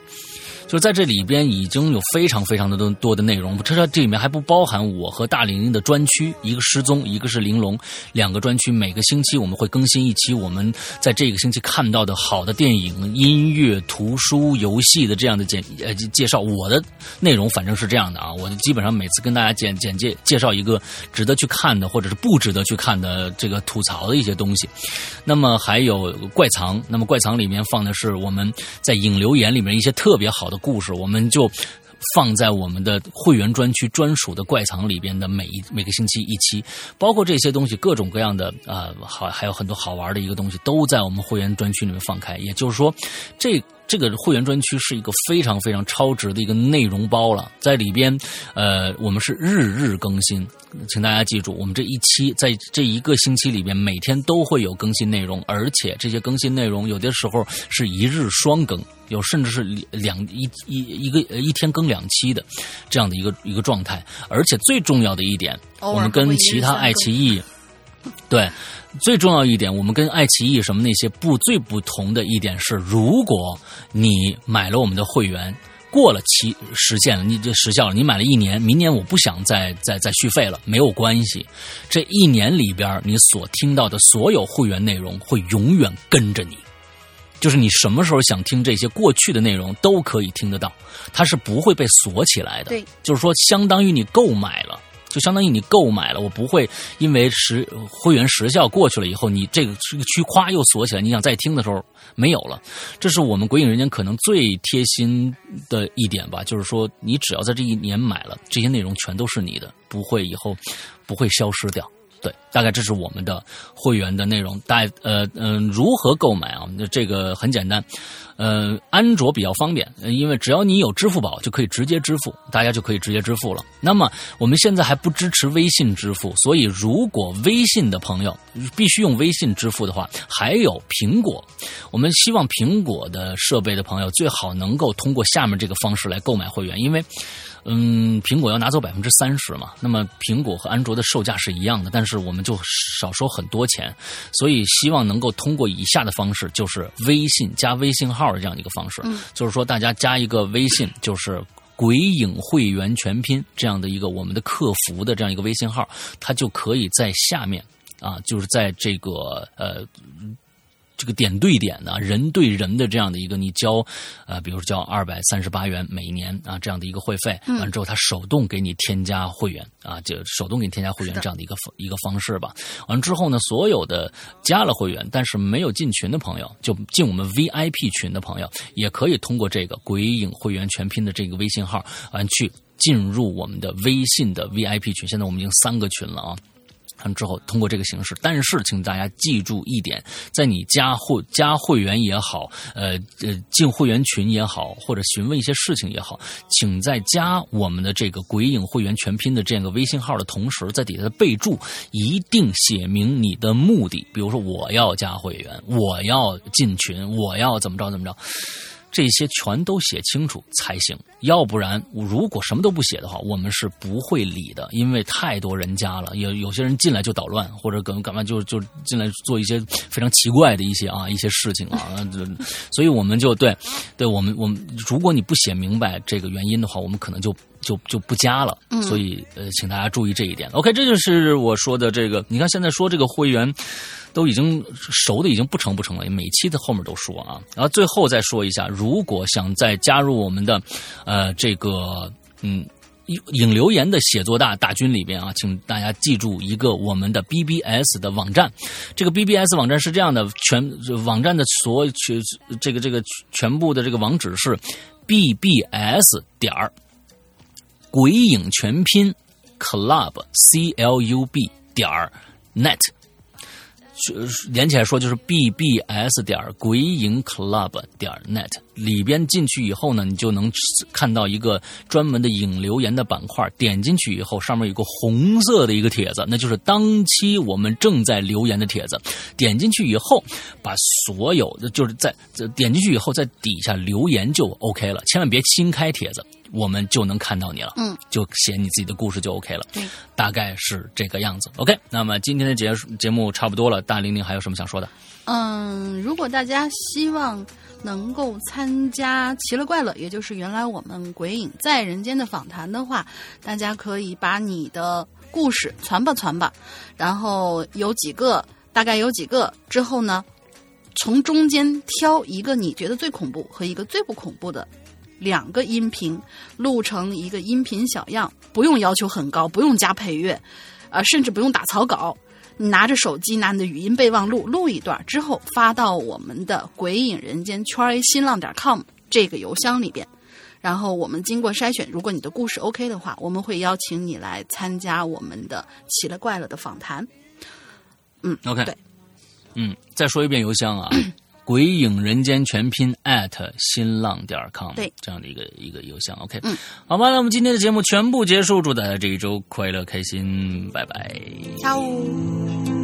就在这里边已经有非常非常的多多的内容，这这里面还不包含我和大玲玲的专区，一个失踪，一个是玲珑，两个专区，每个星期我们会更新一期，我们在这个星期看到的好的电影、音乐、图书、游戏的这样的简呃介绍。我的内容反正是这样的啊，我基本上每次跟大家简简介介绍一个值得去看的或者是不值得去看的这个吐槽的一些东西。那么？还有怪藏，那么？怪藏里面放的是我们在影留言里面一些特别好的。故事，我们就放在我们的会员专区专属的怪藏里边的每一每个星期一期，包括这些东西，各种各样的啊，好还有很多好玩的一个东西，都在我们会员专区里面放开。也就是说，这。这个会员专区是一个非常非常超值的一个内容包了，在里边，呃，我们是日日更新，请大家记住，我们这一期在这一个星期里边，每天都会有更新内容，而且这些更新内容有的时候是一日双更，有甚至是两一一一个一天更两期的这样的一个一个状态，而且最重要的一点，我们跟其他爱奇艺，对。最重要一点，我们跟爱奇艺什么那些不最不同的一点是，如果你买了我们的会员，过了期实现了，你就时效了，你买了一年，明年我不想再再再续费了，没有关系。这一年里边，你所听到的所有会员内容会永远跟着你，就是你什么时候想听这些过去的内容都可以听得到，它是不会被锁起来的。对，就是说，相当于你购买了。就相当于你购买了，我不会因为时会员时效过去了以后，你这个这个区夸又锁起来，你想再听的时候没有了。这是我们鬼影人间可能最贴心的一点吧，就是说你只要在这一年买了，这些内容全都是你的，不会以后不会消失掉对，大概这是我们的会员的内容。大呃嗯、如何购买啊？那这个很简单，呃，安卓比较方便，因为只要你有支付宝就可以直接支付，大家就可以直接支付了。那么我们现在还不支持微信支付，所以如果微信的朋友必须用微信支付的话，还有苹果，我们希望苹果的设备的朋友最好能够通过下面这个方式来购买会员，因为。嗯，苹果要拿走百分之三十嘛，那么苹果和安卓的售价是一样的，但是我们就少收很多钱，所以希望能够通过以下的方式，就是微信加微信号的这样一个方式，嗯就是说大家加一个微信，就是。鬼影会员全拼这样的一个我们的客服的这样一个微信号，它就可以在下面啊，就是在这个呃这个点对点的、人对人的这样的一个，你交，呃，比如说交二百三十八元每年啊这样的一个会费，嗯完之后他手动给你添加会员啊，就手动给你添加会员这样的一个方一个方式吧。完之后呢，所有的加了会员但是没有进群的朋友，就进我们 VIP 群的朋友，也可以通过这个鬼影会员全拼的这个微信号啊去进入我们的微信的 VIP 群。现在我们已经三个群了啊。完之后，通过这个形式，但是请大家记住一点，在你加会加会员也好，呃呃进会员群也好，或者询问一些事情也好，请在加我们的这个鬼影会员全拼的这样一个微信号的同时，在底下的备注一定写明你的目的，比如说我要加会员，我要进群，我要怎么着怎么着。这些全都写清楚才行，要不然如果什么都不写的话，我们是不会理的，因为太多人家了，有有些人进来就捣乱，或者干干嘛就就进来做一些非常奇怪的一些啊一些事情啊，所以我们就对，对我们我们如果你不写明白这个原因的话，我们可能就就就不加了，所以呃，请大家注意这一点。OK，这就是我说的这个，你看现在说这个会员。都已经熟的已经不成不成了，每期的后面都说啊，然后最后再说一下，如果想再加入我们的，呃，这个嗯。影留言的写作大大军里边啊，请大家记住一个我们的 BBS 的网站。这个 BBS 网站是这样的，全网站的所全这个这个全部的这个网址是 BBS 点儿鬼影全拼 Club C L U B 点 net。连起来说就是 bbs 点鬼影 club 点 net 里边进去以后呢，你就能看到一个专门的影留言的板块。点进去以后，上面有个红色的一个帖子，那就是当期我们正在留言的帖子。点进去以后，把所有的就是在点进去以后，在底下留言就 OK 了，千万别新开帖子。我们就能看到你了，嗯，就写你自己的故事就 OK 了，对，大概是这个样子。OK，那么今天的节节目差不多了，大玲玲还有什么想说的？嗯，如果大家希望能够参加奇了怪了，也就是原来我们鬼影在人间的访谈的话，大家可以把你的故事传吧传吧，然后有几个，大概有几个之后呢，从中间挑一个你觉得最恐怖和一个最不恐怖的。两个音频录成一个音频小样，不用要求很高，不用加配乐，呃，甚至不用打草稿。你拿着手机，拿你的语音备忘录录一段之后，发到我们的鬼影人间圈 A 新浪点 com 这个邮箱里边。然后我们经过筛选，如果你的故事 OK 的话，我们会邀请你来参加我们的奇了怪了的访谈。嗯，OK，对，嗯，再说一遍邮箱啊。鬼影人间全拼 at 新浪点 com，对，这样的一个一个邮箱，OK，嗯，好吧，那我们今天的节目全部结束，祝大家这一周快乐开心，拜拜，下午。